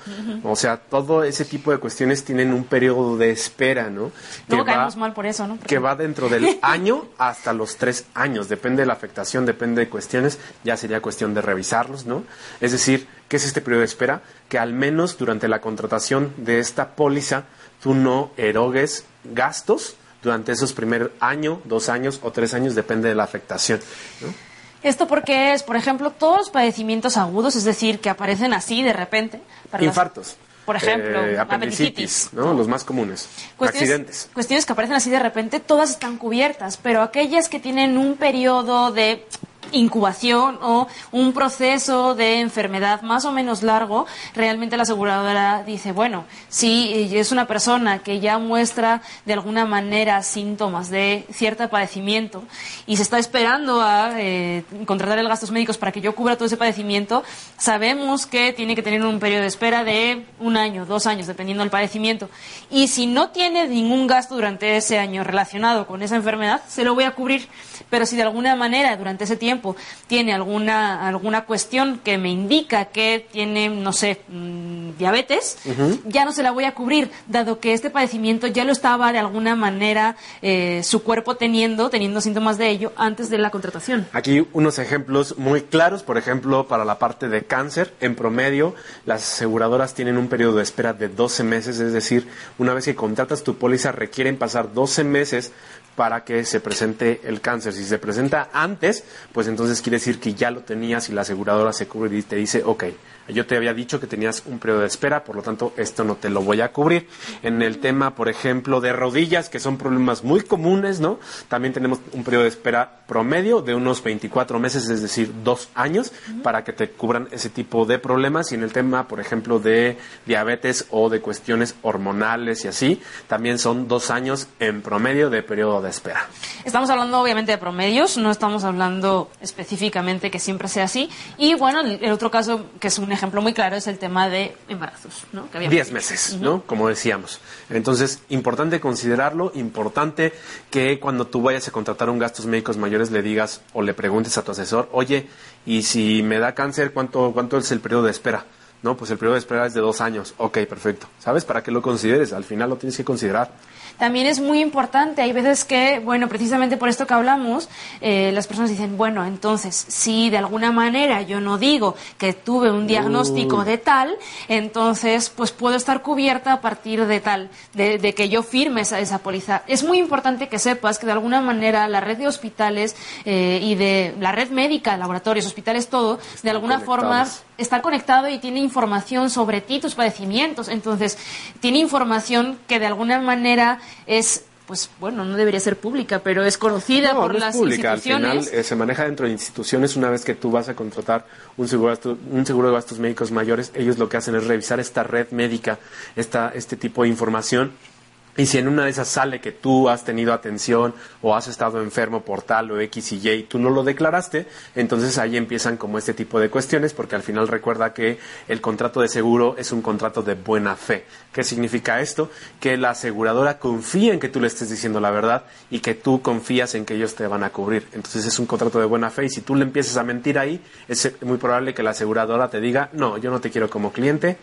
O sea, todo ese tipo de cuestiones tienen un periodo de espera, ¿no? Que caemos mal por eso, ¿no? Que va dentro del año hasta los tres años. Depende de la afectación, depende de cuestiones. Ya sería cuestión de revisarlos, ¿no? Es decir, ¿qué es este periodo de espera? Que al menos durante la contratación de esta póliza tú no erogues gastos durante esos primeros año, dos años o tres años, depende de la afectación, ¿no? Esto porque es, por ejemplo, todos los padecimientos agudos, es decir, que aparecen así de repente. Infartos. por ejemplo, eh, apendicitis, ¿no? Los más comunes. Accidentes. Cuestiones que aparecen así de repente, todas están cubiertas, pero aquellas que tienen un periodo de incubación o un proceso de enfermedad más o menos largo, realmente la aseguradora dice, bueno, si es una persona que ya muestra de alguna manera síntomas de cierto padecimiento y se está esperando a eh, contratar el gastos médicos para que yo cubra todo ese padecimiento, sabemos que tiene que tener un periodo de espera de un año, dos años, dependiendo del padecimiento. Y si no tiene ningún gasto durante ese año relacionado con esa enfermedad, se lo voy a cubrir. Pero si de alguna manera durante ese tiempo tiene alguna, alguna cuestión que me indica que tiene, no sé, mm, diabetes, ya no se la voy a cubrir, dado que este padecimiento ya lo estaba de alguna manera eh, su cuerpo teniendo, teniendo síntomas de ello antes de la contratación. Aquí unos ejemplos muy claros, por ejemplo, para la parte de cáncer, en promedio, las aseguradoras tienen un periodo de espera de 12 meses, es decir, una vez que contratas tu póliza requieren pasar 12 meses para que se presente el cáncer. Si se presenta antes, pues entonces quiere decir que ya lo tenías y la aseguradora se cubre y te dice, ok, yo te había dicho que tenías un periodo de espera, por lo tanto, esto no te lo voy a cubrir. En el tema, por ejemplo, de rodillas, que son problemas muy comunes, ¿no? También tenemos un periodo de espera promedio de unos 24 meses, es decir, dos años, para que te cubran ese tipo de problemas. Y en el tema, por ejemplo, de diabetes o de cuestiones hormonales y así, también son dos años en promedio de periodo de espera. Estamos hablando, obviamente, de promedios, no estamos hablando específicamente que siempre sea así. Y bueno, el otro caso, que es un ejemplo muy claro es el tema de embarazos, ¿no? Diez meses, ¿no? Como decíamos. Entonces, importante considerarlo, importante que cuando tú vayas a contratar un gastos médicos mayores le digas o le preguntes a tu asesor, oye, y si me da cáncer, ¿cuánto, cuánto es el periodo de espera? No, pues el periodo de espera es de dos años. Ok, perfecto. ¿Sabes? Para que lo consideres. Al final lo tienes que considerar también es muy importante. Hay veces que, bueno, precisamente por esto que hablamos, eh, las personas dicen, bueno, entonces, si de alguna manera yo no digo que tuve un diagnóstico de tal, entonces, pues puedo estar cubierta a partir de tal, de, que yo firme esa, esa póliza. Es muy importante que sepas que de alguna manera la red de hospitales eh, y de la red médica, laboratorios, hospitales, todo, de alguna forma está conectado y tiene información sobre ti, tus padecimientos. Entonces, tiene información que de alguna manera es pues bueno, no debería ser pública, pero es conocida por no las pública. instituciones. Al final eh, se maneja dentro de instituciones una vez que tú vas a contratar un seguro, un seguro de gastos médicos mayores, ellos lo que hacen es revisar esta red médica, esta, este tipo de información y si en una de esas sale que tú has tenido atención o has estado enfermo por tal o X y Y tú no lo declaraste, entonces ahí empiezan como este tipo de cuestiones porque al final recuerda que el contrato de seguro es un contrato de buena fe. ¿Qué significa esto? Que la aseguradora confía en que tú le estés diciendo la verdad y que tú confías en que ellos te van a cubrir. Entonces es un contrato de buena fe y si tú le empiezas a mentir ahí, es muy probable que la aseguradora te diga, no, yo no te quiero como cliente,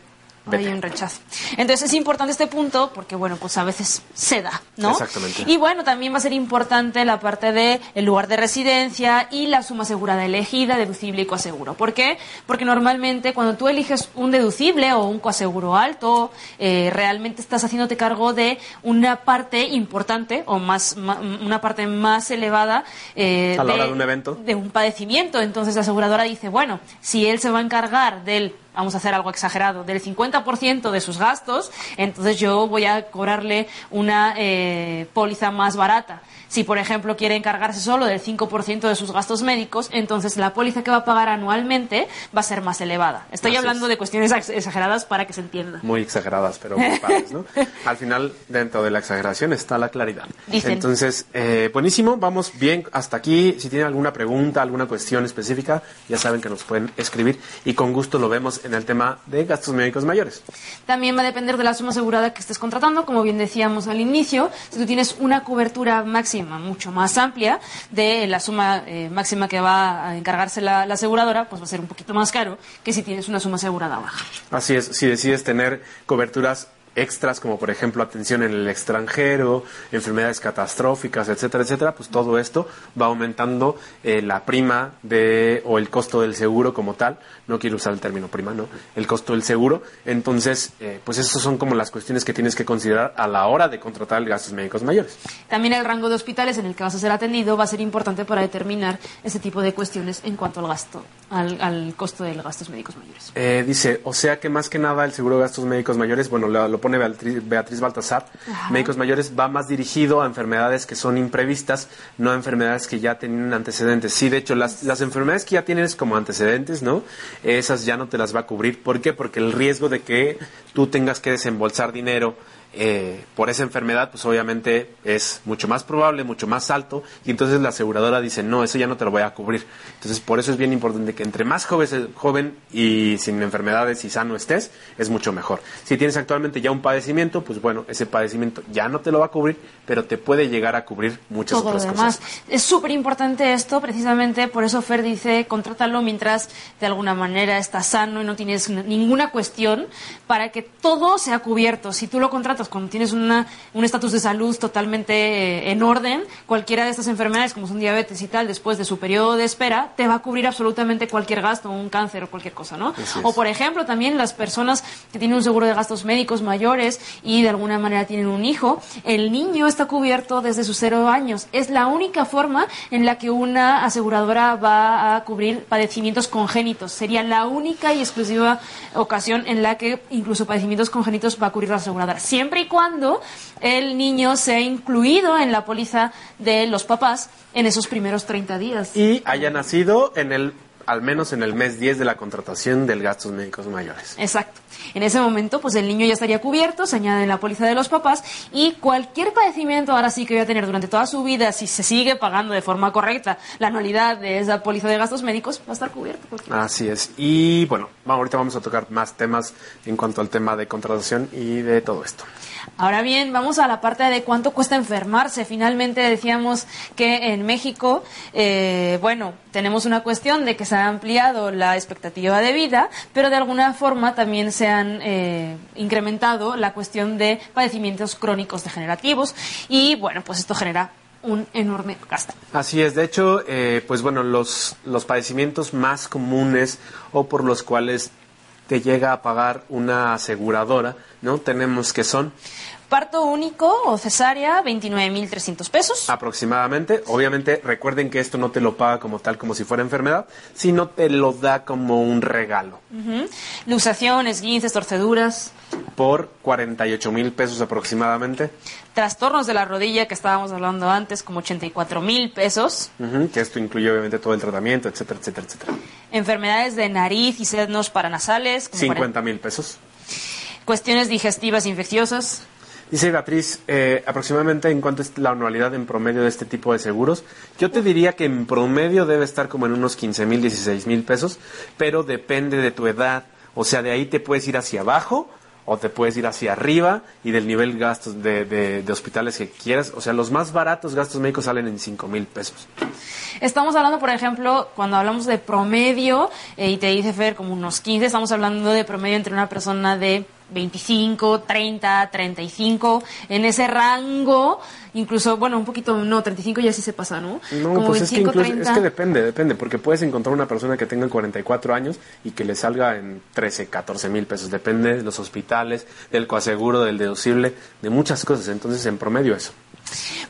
hay un rechazo. Entonces es importante este punto porque, bueno, pues a veces se da, ¿no? Exactamente. Y bueno, también va a ser importante la parte de el lugar de residencia y la suma asegurada elegida, deducible y coaseguro. ¿Por qué? Porque normalmente cuando tú eliges un deducible o un coaseguro alto, eh, realmente estás haciéndote cargo de una parte importante o más, una parte más elevada eh, a la hora de un evento. De un padecimiento. Entonces la aseguradora dice, bueno, si él se va a encargar del vamos a hacer algo exagerado, del 50% de sus gastos, entonces yo voy a cobrarle una eh, póliza más barata. Si, por ejemplo, quiere encargarse solo del 5% de sus gastos médicos, entonces la póliza que va a pagar anualmente va a ser más elevada. Estoy hablando de cuestiones exageradas para que se entienda. Muy exageradas, pero muy ¿no? Al final, dentro de la exageración está la claridad. Entonces, eh, buenísimo, vamos bien hasta aquí. Si tienen alguna pregunta, alguna cuestión específica, ya saben que nos pueden escribir y con gusto lo vemos en el tema de gastos médicos mayores. También va a depender de la suma asegurada que estés contratando, como bien decíamos al inicio. Si tú tienes una cobertura máxima mucho más amplia de la suma eh, máxima que va a encargarse la, aseguradora, pues va a ser un poquito más caro que si tienes una suma asegurada baja. Así es, si decides tener coberturas extras como por ejemplo atención en el extranjero, enfermedades catastróficas, etcétera, etcétera, pues todo esto va aumentando eh, la prima de o el costo del seguro como tal. No quiero usar el término prima, ¿no? El costo del seguro. Entonces, eh, pues esas son como las cuestiones que tienes que considerar a la hora de contratar gastos médicos mayores. También el rango de hospitales en el que vas a ser atendido va a ser importante para determinar ese tipo de cuestiones en cuanto al gasto, al, costo de los gastos médicos mayores. Eh, dice, o sea que más que nada el seguro de gastos médicos mayores, bueno, lo pone Beatriz, Baltasar, médicos mayores, va más dirigido a enfermedades que son imprevistas, no a enfermedades que ya tienen antecedentes. Sí, de hecho, las, las enfermedades que ya tienes como antecedentes, ¿no? Esas ya no te las va a cubrir. ¿Por qué? Porque el riesgo de que tú tengas que desembolsar dinero eh, por esa enfermedad, pues obviamente es mucho más probable, mucho más alto, y entonces la aseguradora dice, no, eso ya no te lo voy a cubrir. Entonces, por eso es bien importante que entre más joven, joven y sin enfermedades y sano estés, es mucho mejor. Si tienes actualmente ya un padecimiento, pues bueno, ese padecimiento ya no te lo va a cubrir, pero te puede llegar a cubrir muchas otras cosas. Es súper importante esto, precisamente por eso Fer dice, contrátalo mientras de alguna manera estás sano y no tienes ninguna cuestión, para que todo sea cubierto. Si tú lo contratas Cuando tienes una, un estatus de salud totalmente eh, en orden, cualquiera de estas enfermedades, como son diabetes y tal, después de su periodo de espera, te va a cubrir absolutamente cualquier gasto, un cáncer o cualquier cosa, ¿no? O, por ejemplo, también las personas que tienen un seguro de gastos médicos mayores y de alguna manera tienen un hijo, el niño está cubierto desde sus cero años. Es la única forma en la que una aseguradora va a cubrir padecimientos congénitos. Sería la única y exclusiva ocasión en la que incluso padecimientos congénitos va a cubrir la aseguradora. Siempre y cuando el niño sea incluido en la póliza de los papás en esos primeros 30 días. Y haya nacido en el al menos en el mes 10 de la contratación del gastos médicos mayores. Exacto. En ese momento, pues el niño ya estaría cubierto, se añade en la póliza de los papás y cualquier padecimiento ahora sí que voy a tener durante toda su vida, si se sigue pagando de forma correcta la anualidad de esa póliza de gastos médicos, va a estar cubierto. Así es. Y bueno, ahorita vamos a tocar más temas en cuanto al tema de contratación y de todo esto. Ahora bien, vamos a la parte de cuánto cuesta enfermarse. Finalmente decíamos que en México, eh, bueno, tenemos una cuestión de que se ha ampliado la expectativa de vida, pero de alguna forma también se han eh, incrementado la cuestión de padecimientos crónicos degenerativos y, bueno, pues esto genera un enorme gasto. Así es, de hecho, eh, pues bueno, los, los padecimientos más comunes o por los cuales te llega a pagar una aseguradora, ¿no? Tenemos que son Parto único o cesárea, 29.300 pesos. Aproximadamente. Obviamente, recuerden que esto no te lo paga como tal, como si fuera enfermedad, sino te lo da como un regalo. Uh Luxaciones, guinces, torceduras. Por 48 mil pesos aproximadamente. Trastornos de la rodilla, que estábamos hablando antes, como 84 mil pesos. que esto incluye obviamente todo el tratamiento, etcétera, etcétera, etcétera. Enfermedades de nariz y senos paranasales. 50 mil pesos. Cuestiones digestivas infecciosas. Dice Beatriz, eh, aproximadamente en cuánto es la anualidad en promedio de este tipo de seguros. Yo te diría que en promedio debe estar como en unos 15 mil, 16 mil pesos, pero depende de tu edad. O sea, de ahí te puedes ir hacia abajo o te puedes ir hacia arriba y del nivel gastos de, de, hospitales que quieras. O sea, los más baratos gastos médicos salen en 5 mil pesos. Estamos hablando, por ejemplo, cuando hablamos de promedio, eh, y te dice Fer como unos 15, estamos hablando de promedio entre una persona de 25, 30, 35, en ese rango, incluso, bueno, un poquito, no, 35 ya sí se pasa, ¿no? No, pues es, que incluso, es que depende, depende, porque puedes encontrar una persona que tenga 44 años y que le salga en 13, 14 mil pesos, depende de los hospitales, del coaseguro, del deducible, de muchas cosas, entonces en promedio eso.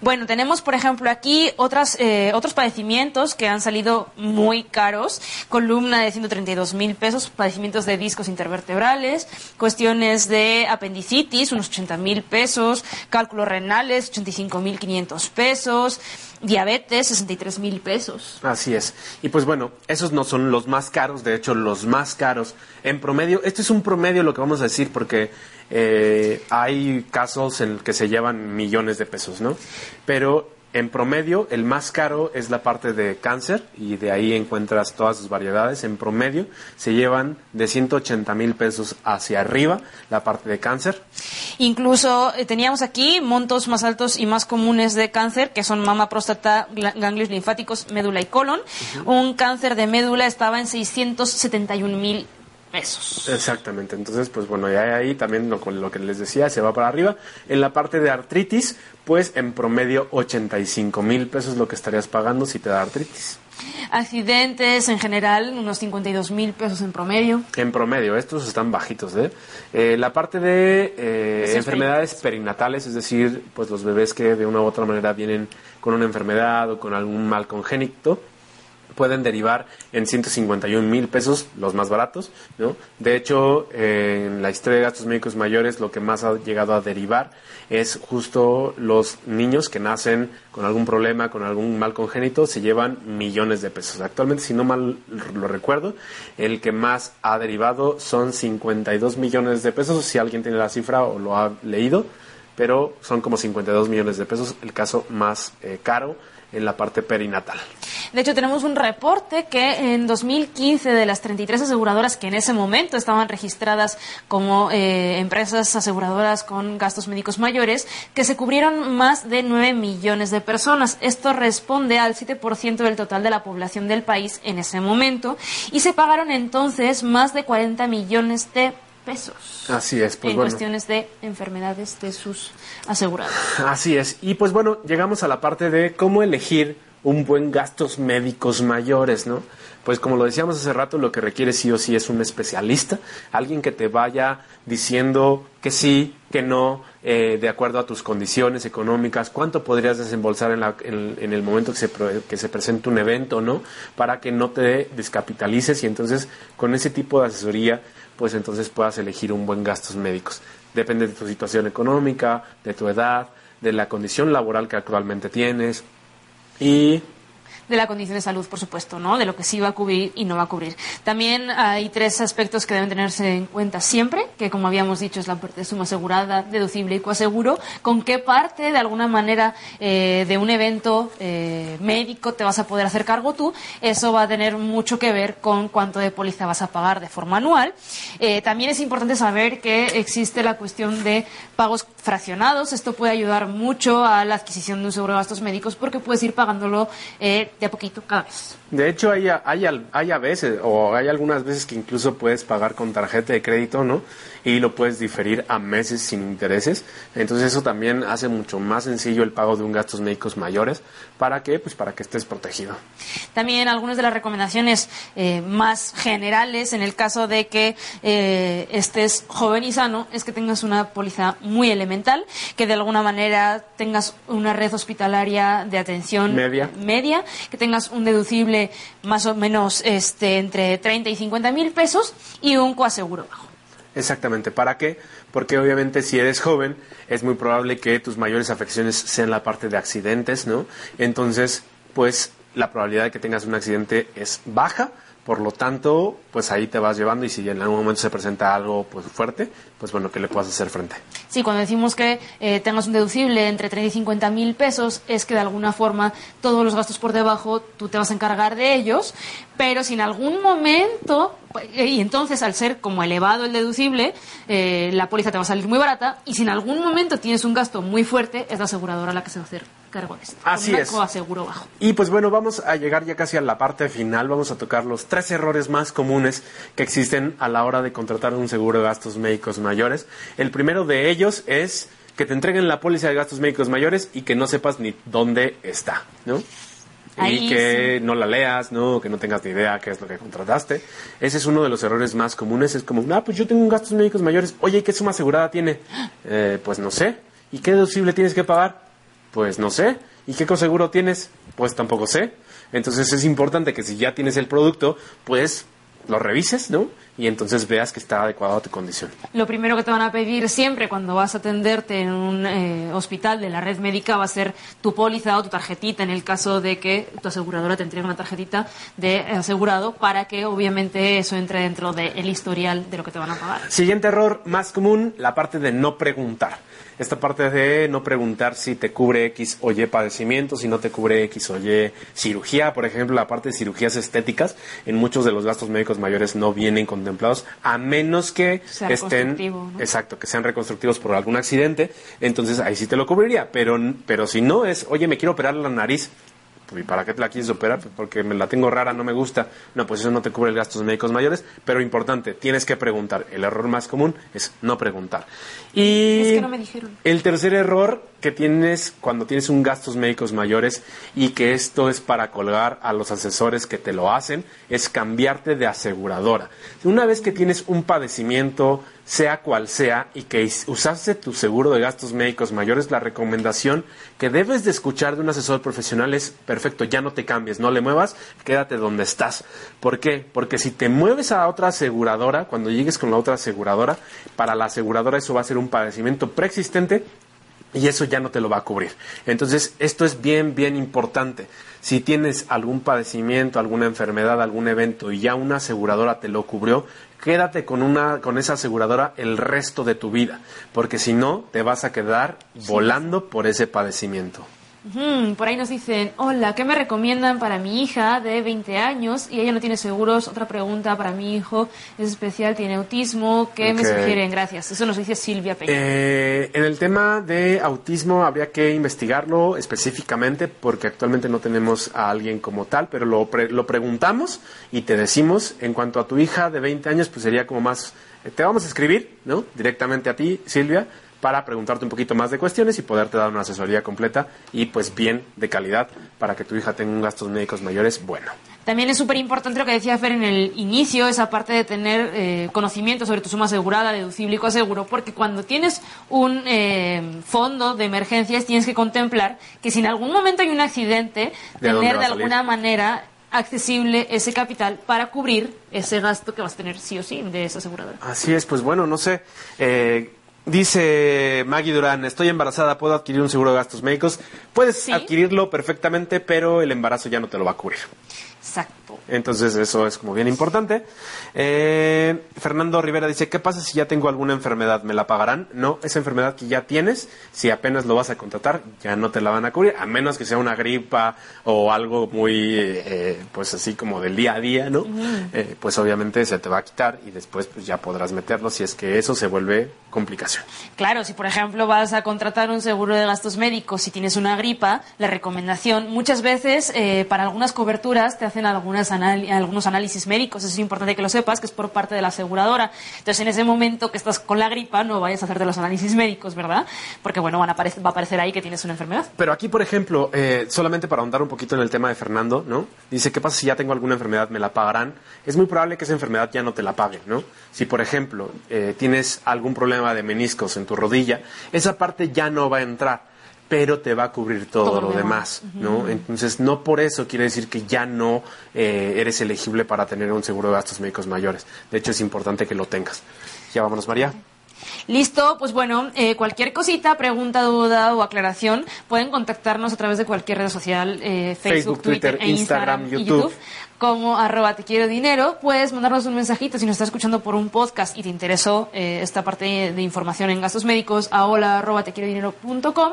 Bueno, tenemos, por ejemplo, aquí otras, eh, otros padecimientos que han salido muy caros. Columna de 132 mil pesos, padecimientos de discos intervertebrales, cuestiones de apendicitis, unos 80 mil pesos, cálculos renales, 85 mil 500 pesos, diabetes, 63 mil pesos. Así es. Y pues bueno, esos no son los más caros, de hecho, los más caros en promedio. Este es un promedio lo que vamos a decir porque eh, hay casos en que se llevan millones de pesos, ¿no? Pero en promedio, el más caro es la parte de cáncer y de ahí encuentras todas sus variedades. En promedio, se llevan de 180 mil pesos hacia arriba la parte de cáncer. Incluso eh, teníamos aquí montos más altos y más comunes de cáncer, que son mama, próstata, ganglios linfáticos, médula y colon. Un cáncer de médula estaba en 671 mil pesos. Exactamente, entonces pues bueno, ya ahí también lo, lo que les decía se va para arriba. En la parte de artritis, pues en promedio 85 mil pesos lo que estarías pagando si te da artritis. Accidentes en general, unos 52 mil pesos en promedio. En promedio, estos están bajitos. ¿eh? eh la parte de eh, enfermedades perinatales, es decir, pues los bebés que de una u otra manera vienen con una enfermedad o con algún mal congénito, pueden derivar en 151 mil pesos, los más baratos. ¿no? De hecho, en la historia de gastos médicos mayores, lo que más ha llegado a derivar es justo los niños que nacen con algún problema, con algún mal congénito, se llevan millones de pesos. Actualmente, si no mal lo recuerdo, el que más ha derivado son 52 millones de pesos, si alguien tiene la cifra o lo ha leído, pero son como 52 millones de pesos el caso más eh, caro en la parte perinatal. De hecho, tenemos un reporte que en 2015 de las 33 aseguradoras que en ese momento estaban registradas como eh, empresas aseguradoras con gastos médicos mayores, que se cubrieron más de 9 millones de personas. Esto responde al 7% del total de la población del país en ese momento y se pagaron entonces más de 40 millones de pesos. Así es, pues en bueno. cuestiones de enfermedades de sus asegurados. Así es. Y pues bueno, llegamos a la parte de cómo elegir un buen gastos médicos mayores, ¿no? Pues como lo decíamos hace rato, lo que requiere sí o sí es un especialista, alguien que te vaya diciendo que sí, que no, eh, de acuerdo a tus condiciones económicas, cuánto podrías desembolsar en, la- en- en el momento que se, que se presente un evento, ¿no? Para que no te descapitalices y entonces con ese tipo de asesoría, pues entonces puedas elegir un buen gastos médicos. Depende de tu situación económica, de tu edad, de la condición laboral que actualmente tienes y de la condición de salud, por supuesto, ¿no? De lo que sí va a cubrir y no va a cubrir. También hay tres aspectos que deben tenerse en cuenta siempre, que como habíamos dicho es la parte de suma asegurada, deducible y coaseguro, con qué parte de alguna manera eh, de un evento eh, médico te vas a poder hacer cargo tú, eso va a tener mucho que ver con cuánto de póliza vas a pagar de forma anual. Eh, también es importante saber que existe la cuestión de pagos fraccionados, esto puede ayudar mucho a la adquisición de un seguro de gastos médicos porque puedes ir pagándolo eh, de a poquito cada vez. De hecho, hay, hay, hay a veces, o hay algunas veces que incluso puedes pagar con tarjeta de crédito, ¿no? Y lo puedes diferir a meses sin intereses. Entonces, eso también hace mucho más sencillo el pago de un gastos médicos mayores. ¿Para qué? Pues para que estés protegido. También algunas de las recomendaciones eh, más generales en el caso de que eh, estés joven y sano es que tengas una póliza muy elemental, que de alguna manera tengas una red hospitalaria de atención Media. media, que tengas un deducible más o menos este, entre 30 y 50 mil pesos y un coaseguro bajo. Exactamente. ¿Para qué? Porque obviamente si eres joven es muy probable que tus mayores afecciones sean la parte de accidentes, ¿no? Entonces, pues la probabilidad de que tengas un accidente es baja, por lo tanto, pues ahí te vas llevando y si en algún momento se presenta algo pues fuerte, pues bueno, que le puedas hacer frente. Sí, cuando decimos que eh, tengas un deducible entre 30 y 50 mil pesos, es que de alguna forma todos los gastos por debajo tú te vas a encargar de ellos, pero si en algún momento, y entonces al ser como elevado el deducible, eh, la póliza te va a salir muy barata, y si en algún momento tienes un gasto muy fuerte, es la aseguradora la que se va a hacer cargo de esto. Así es. coaseguro bajo. Y pues bueno, vamos a llegar ya casi a la parte final. Vamos a tocar los tres errores más comunes que existen a la hora de contratar un seguro de gastos médicos mayores. El primero de ellos es que te entreguen la póliza de gastos médicos mayores y que no sepas ni dónde está, ¿no? Ahí y que no la leas, ¿no? Que no tengas ni idea qué es lo que contrataste. Ese es uno de los errores más comunes. Es como, ah, pues yo tengo gastos médicos mayores. Oye, ¿qué suma asegurada tiene? Eh, pues no sé. ¿Y qué deducible tienes que pagar? Pues no sé. ¿Y qué conseguro tienes? Pues tampoco sé. Entonces es importante que si ya tienes el producto, pues lo revises, ¿no? Y entonces veas que está adecuado a tu condición. Lo primero que te van a pedir siempre cuando vas a atenderte en un eh, hospital de la red médica va a ser tu póliza o tu tarjetita en el caso de que tu aseguradora te entregue una tarjetita de asegurado para que obviamente eso entre dentro del historial de lo que te van a pagar. Siguiente error más común, la parte de no preguntar. Esta parte de no preguntar si te cubre X o Y padecimiento, si no te cubre X o Y cirugía, por ejemplo, la parte de cirugías estéticas, en muchos de los gastos médicos mayores no vienen contemplados, a menos que Sea estén, exacto, que sean reconstructivos por algún accidente, entonces ahí sí te lo cubriría, pero, pero si no es, oye, me quiero operar la nariz, ¿Y para qué te la quieres operar? Pues porque me la tengo rara, no me gusta. No, pues eso no te cubre el gastos médicos mayores. Pero importante, tienes que preguntar. El error más común es no preguntar. Y Es que no me dijeron. el tercer error que tienes cuando tienes un gastos médicos mayores y que esto es para colgar a los asesores que te lo hacen, es cambiarte de aseguradora. Una vez que tienes un padecimiento, sea cual sea, y que usaste tu seguro de gastos médicos mayores, la recomendación que debes de escuchar de un asesor profesional es, perfecto, ya no te cambies, no le muevas, quédate donde estás. ¿Por qué? Porque si te mueves a otra aseguradora, cuando llegues con la otra aseguradora, para la aseguradora eso va a ser un padecimiento preexistente y eso ya no te lo va a cubrir. Entonces, esto es bien, bien importante. Si tienes algún padecimiento, alguna enfermedad, algún evento y ya una aseguradora te lo cubrió, quédate con una con esa aseguradora el resto de tu vida, porque si no te vas a quedar volando por ese padecimiento. Por ahí nos dicen, hola, ¿qué me recomiendan para mi hija de 20 años? Y ella no tiene seguros. Otra pregunta para mi hijo, es especial, tiene autismo. ¿Qué me sugieren? Gracias. Eso nos dice Silvia Peña. Eh, en el tema de autismo habría que investigarlo específicamente porque actualmente no tenemos a alguien como tal, pero lo, pre- lo preguntamos y te decimos, en cuanto a tu hija de 20 años, pues sería como más, eh, te vamos a escribir, ¿no? Directamente a ti, Silvia, para preguntarte un poquito más de cuestiones y poderte dar una asesoría completa y pues bien de calidad para que tu hija tenga un gastos médicos mayores bueno. También es súper importante lo que decía Fer en el inicio, esa parte de tener eh, conocimiento sobre tu suma asegurada, deducible y coaseguro, porque cuando tienes un eh, fondo de emergencias tienes que contemplar que si en algún momento hay un accidente, ¿De dónde tener de alguna manera accesible ese capital para cubrir ese gasto que vas a tener sí o sí de esa aseguradora. Así es, pues bueno, no sé. Eh, dice Maggie Durán, estoy embarazada, ¿puedo adquirir un seguro de gastos médicos? Puedes Sí. adquirirlo perfectamente, pero el embarazo ya no te lo va a cubrir. Exacto. Entonces eso es como bien importante. Eh, Fernando Rivera dice, ¿qué pasa si ya tengo alguna enfermedad? ¿Me la pagarán? No, esa enfermedad que ya tienes, si apenas lo vas a contratar, ya no te la van a cubrir, a menos que sea una gripa o algo muy, eh, pues así como del día a día, ¿no? Eh, pues obviamente se te va a quitar y después pues ya podrás meterlo si es que eso se vuelve complicación. Claro, si por ejemplo vas a contratar un seguro de gastos médicos si tienes una gripa, la recomendación muchas veces eh, para algunas coberturas te hacen algunas algunos análisis médicos, eso es importante que lo sepas, que es por parte de la aseguradora. Entonces en ese momento que estás con la gripa no vayas a hacerte los análisis médicos, ¿verdad? Porque bueno, van a va a aparecer ahí que tienes una enfermedad. Pero aquí, por ejemplo, eh, solamente para ahondar un poquito en el tema de Fernando, ¿no? Dice, ¿qué pasa si ya tengo alguna enfermedad? ¿Me la pagarán? Es muy probable que esa enfermedad ya no te la paguen, ¿no? Si, por ejemplo, eh, tienes algún problema de meniscos en tu rodilla, esa parte ya no va a entrar, pero te va a cubrir todo, Todo lo demás, ¿no? Entonces, no por eso quiere decir que ya no eh, eres elegible para tener un seguro de gastos médicos mayores. De hecho, es importante que lo tengas. Ya vámonos, María. Listo, pues bueno, eh, cualquier cosita, pregunta, duda o aclaración, pueden contactarnos a través de cualquier red social, eh, Facebook, Facebook, Twitter, Twitter, e Instagram, Instagram, y YouTube. Como arroba te quiero dinero. Puedes mandarnos un mensajito si nos estás escuchando por un podcast y te interesó eh, esta parte de información en gastos médicos a hola arroba te quiero dinero punto com.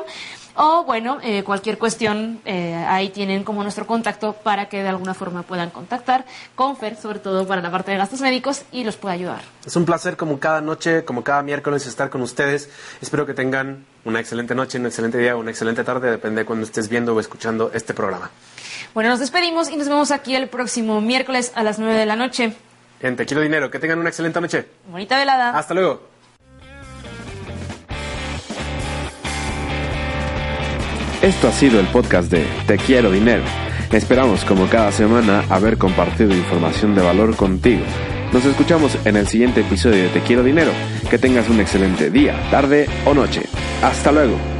O bueno, eh, cualquier cuestión, eh, ahí tienen como nuestro contacto para que de alguna forma puedan contactar con Fer, sobre todo para la parte de gastos médicos, y los pueda ayudar. Es un placer como cada noche, como cada miércoles estar con ustedes. Espero que tengan una excelente noche, un excelente día, una excelente tarde, depende de cuando estés viendo o escuchando este programa. Bueno, nos despedimos y nos vemos aquí el próximo miércoles a las 9 de la noche. En Te Quiero Dinero, que tengan una excelente noche. Bonita velada. Hasta luego. Esto ha sido el podcast de Te Quiero Dinero. Esperamos, como cada semana, haber compartido información de valor contigo. Nos escuchamos en el siguiente episodio de Te Quiero Dinero. Que tengas un excelente día, tarde o noche. Hasta luego.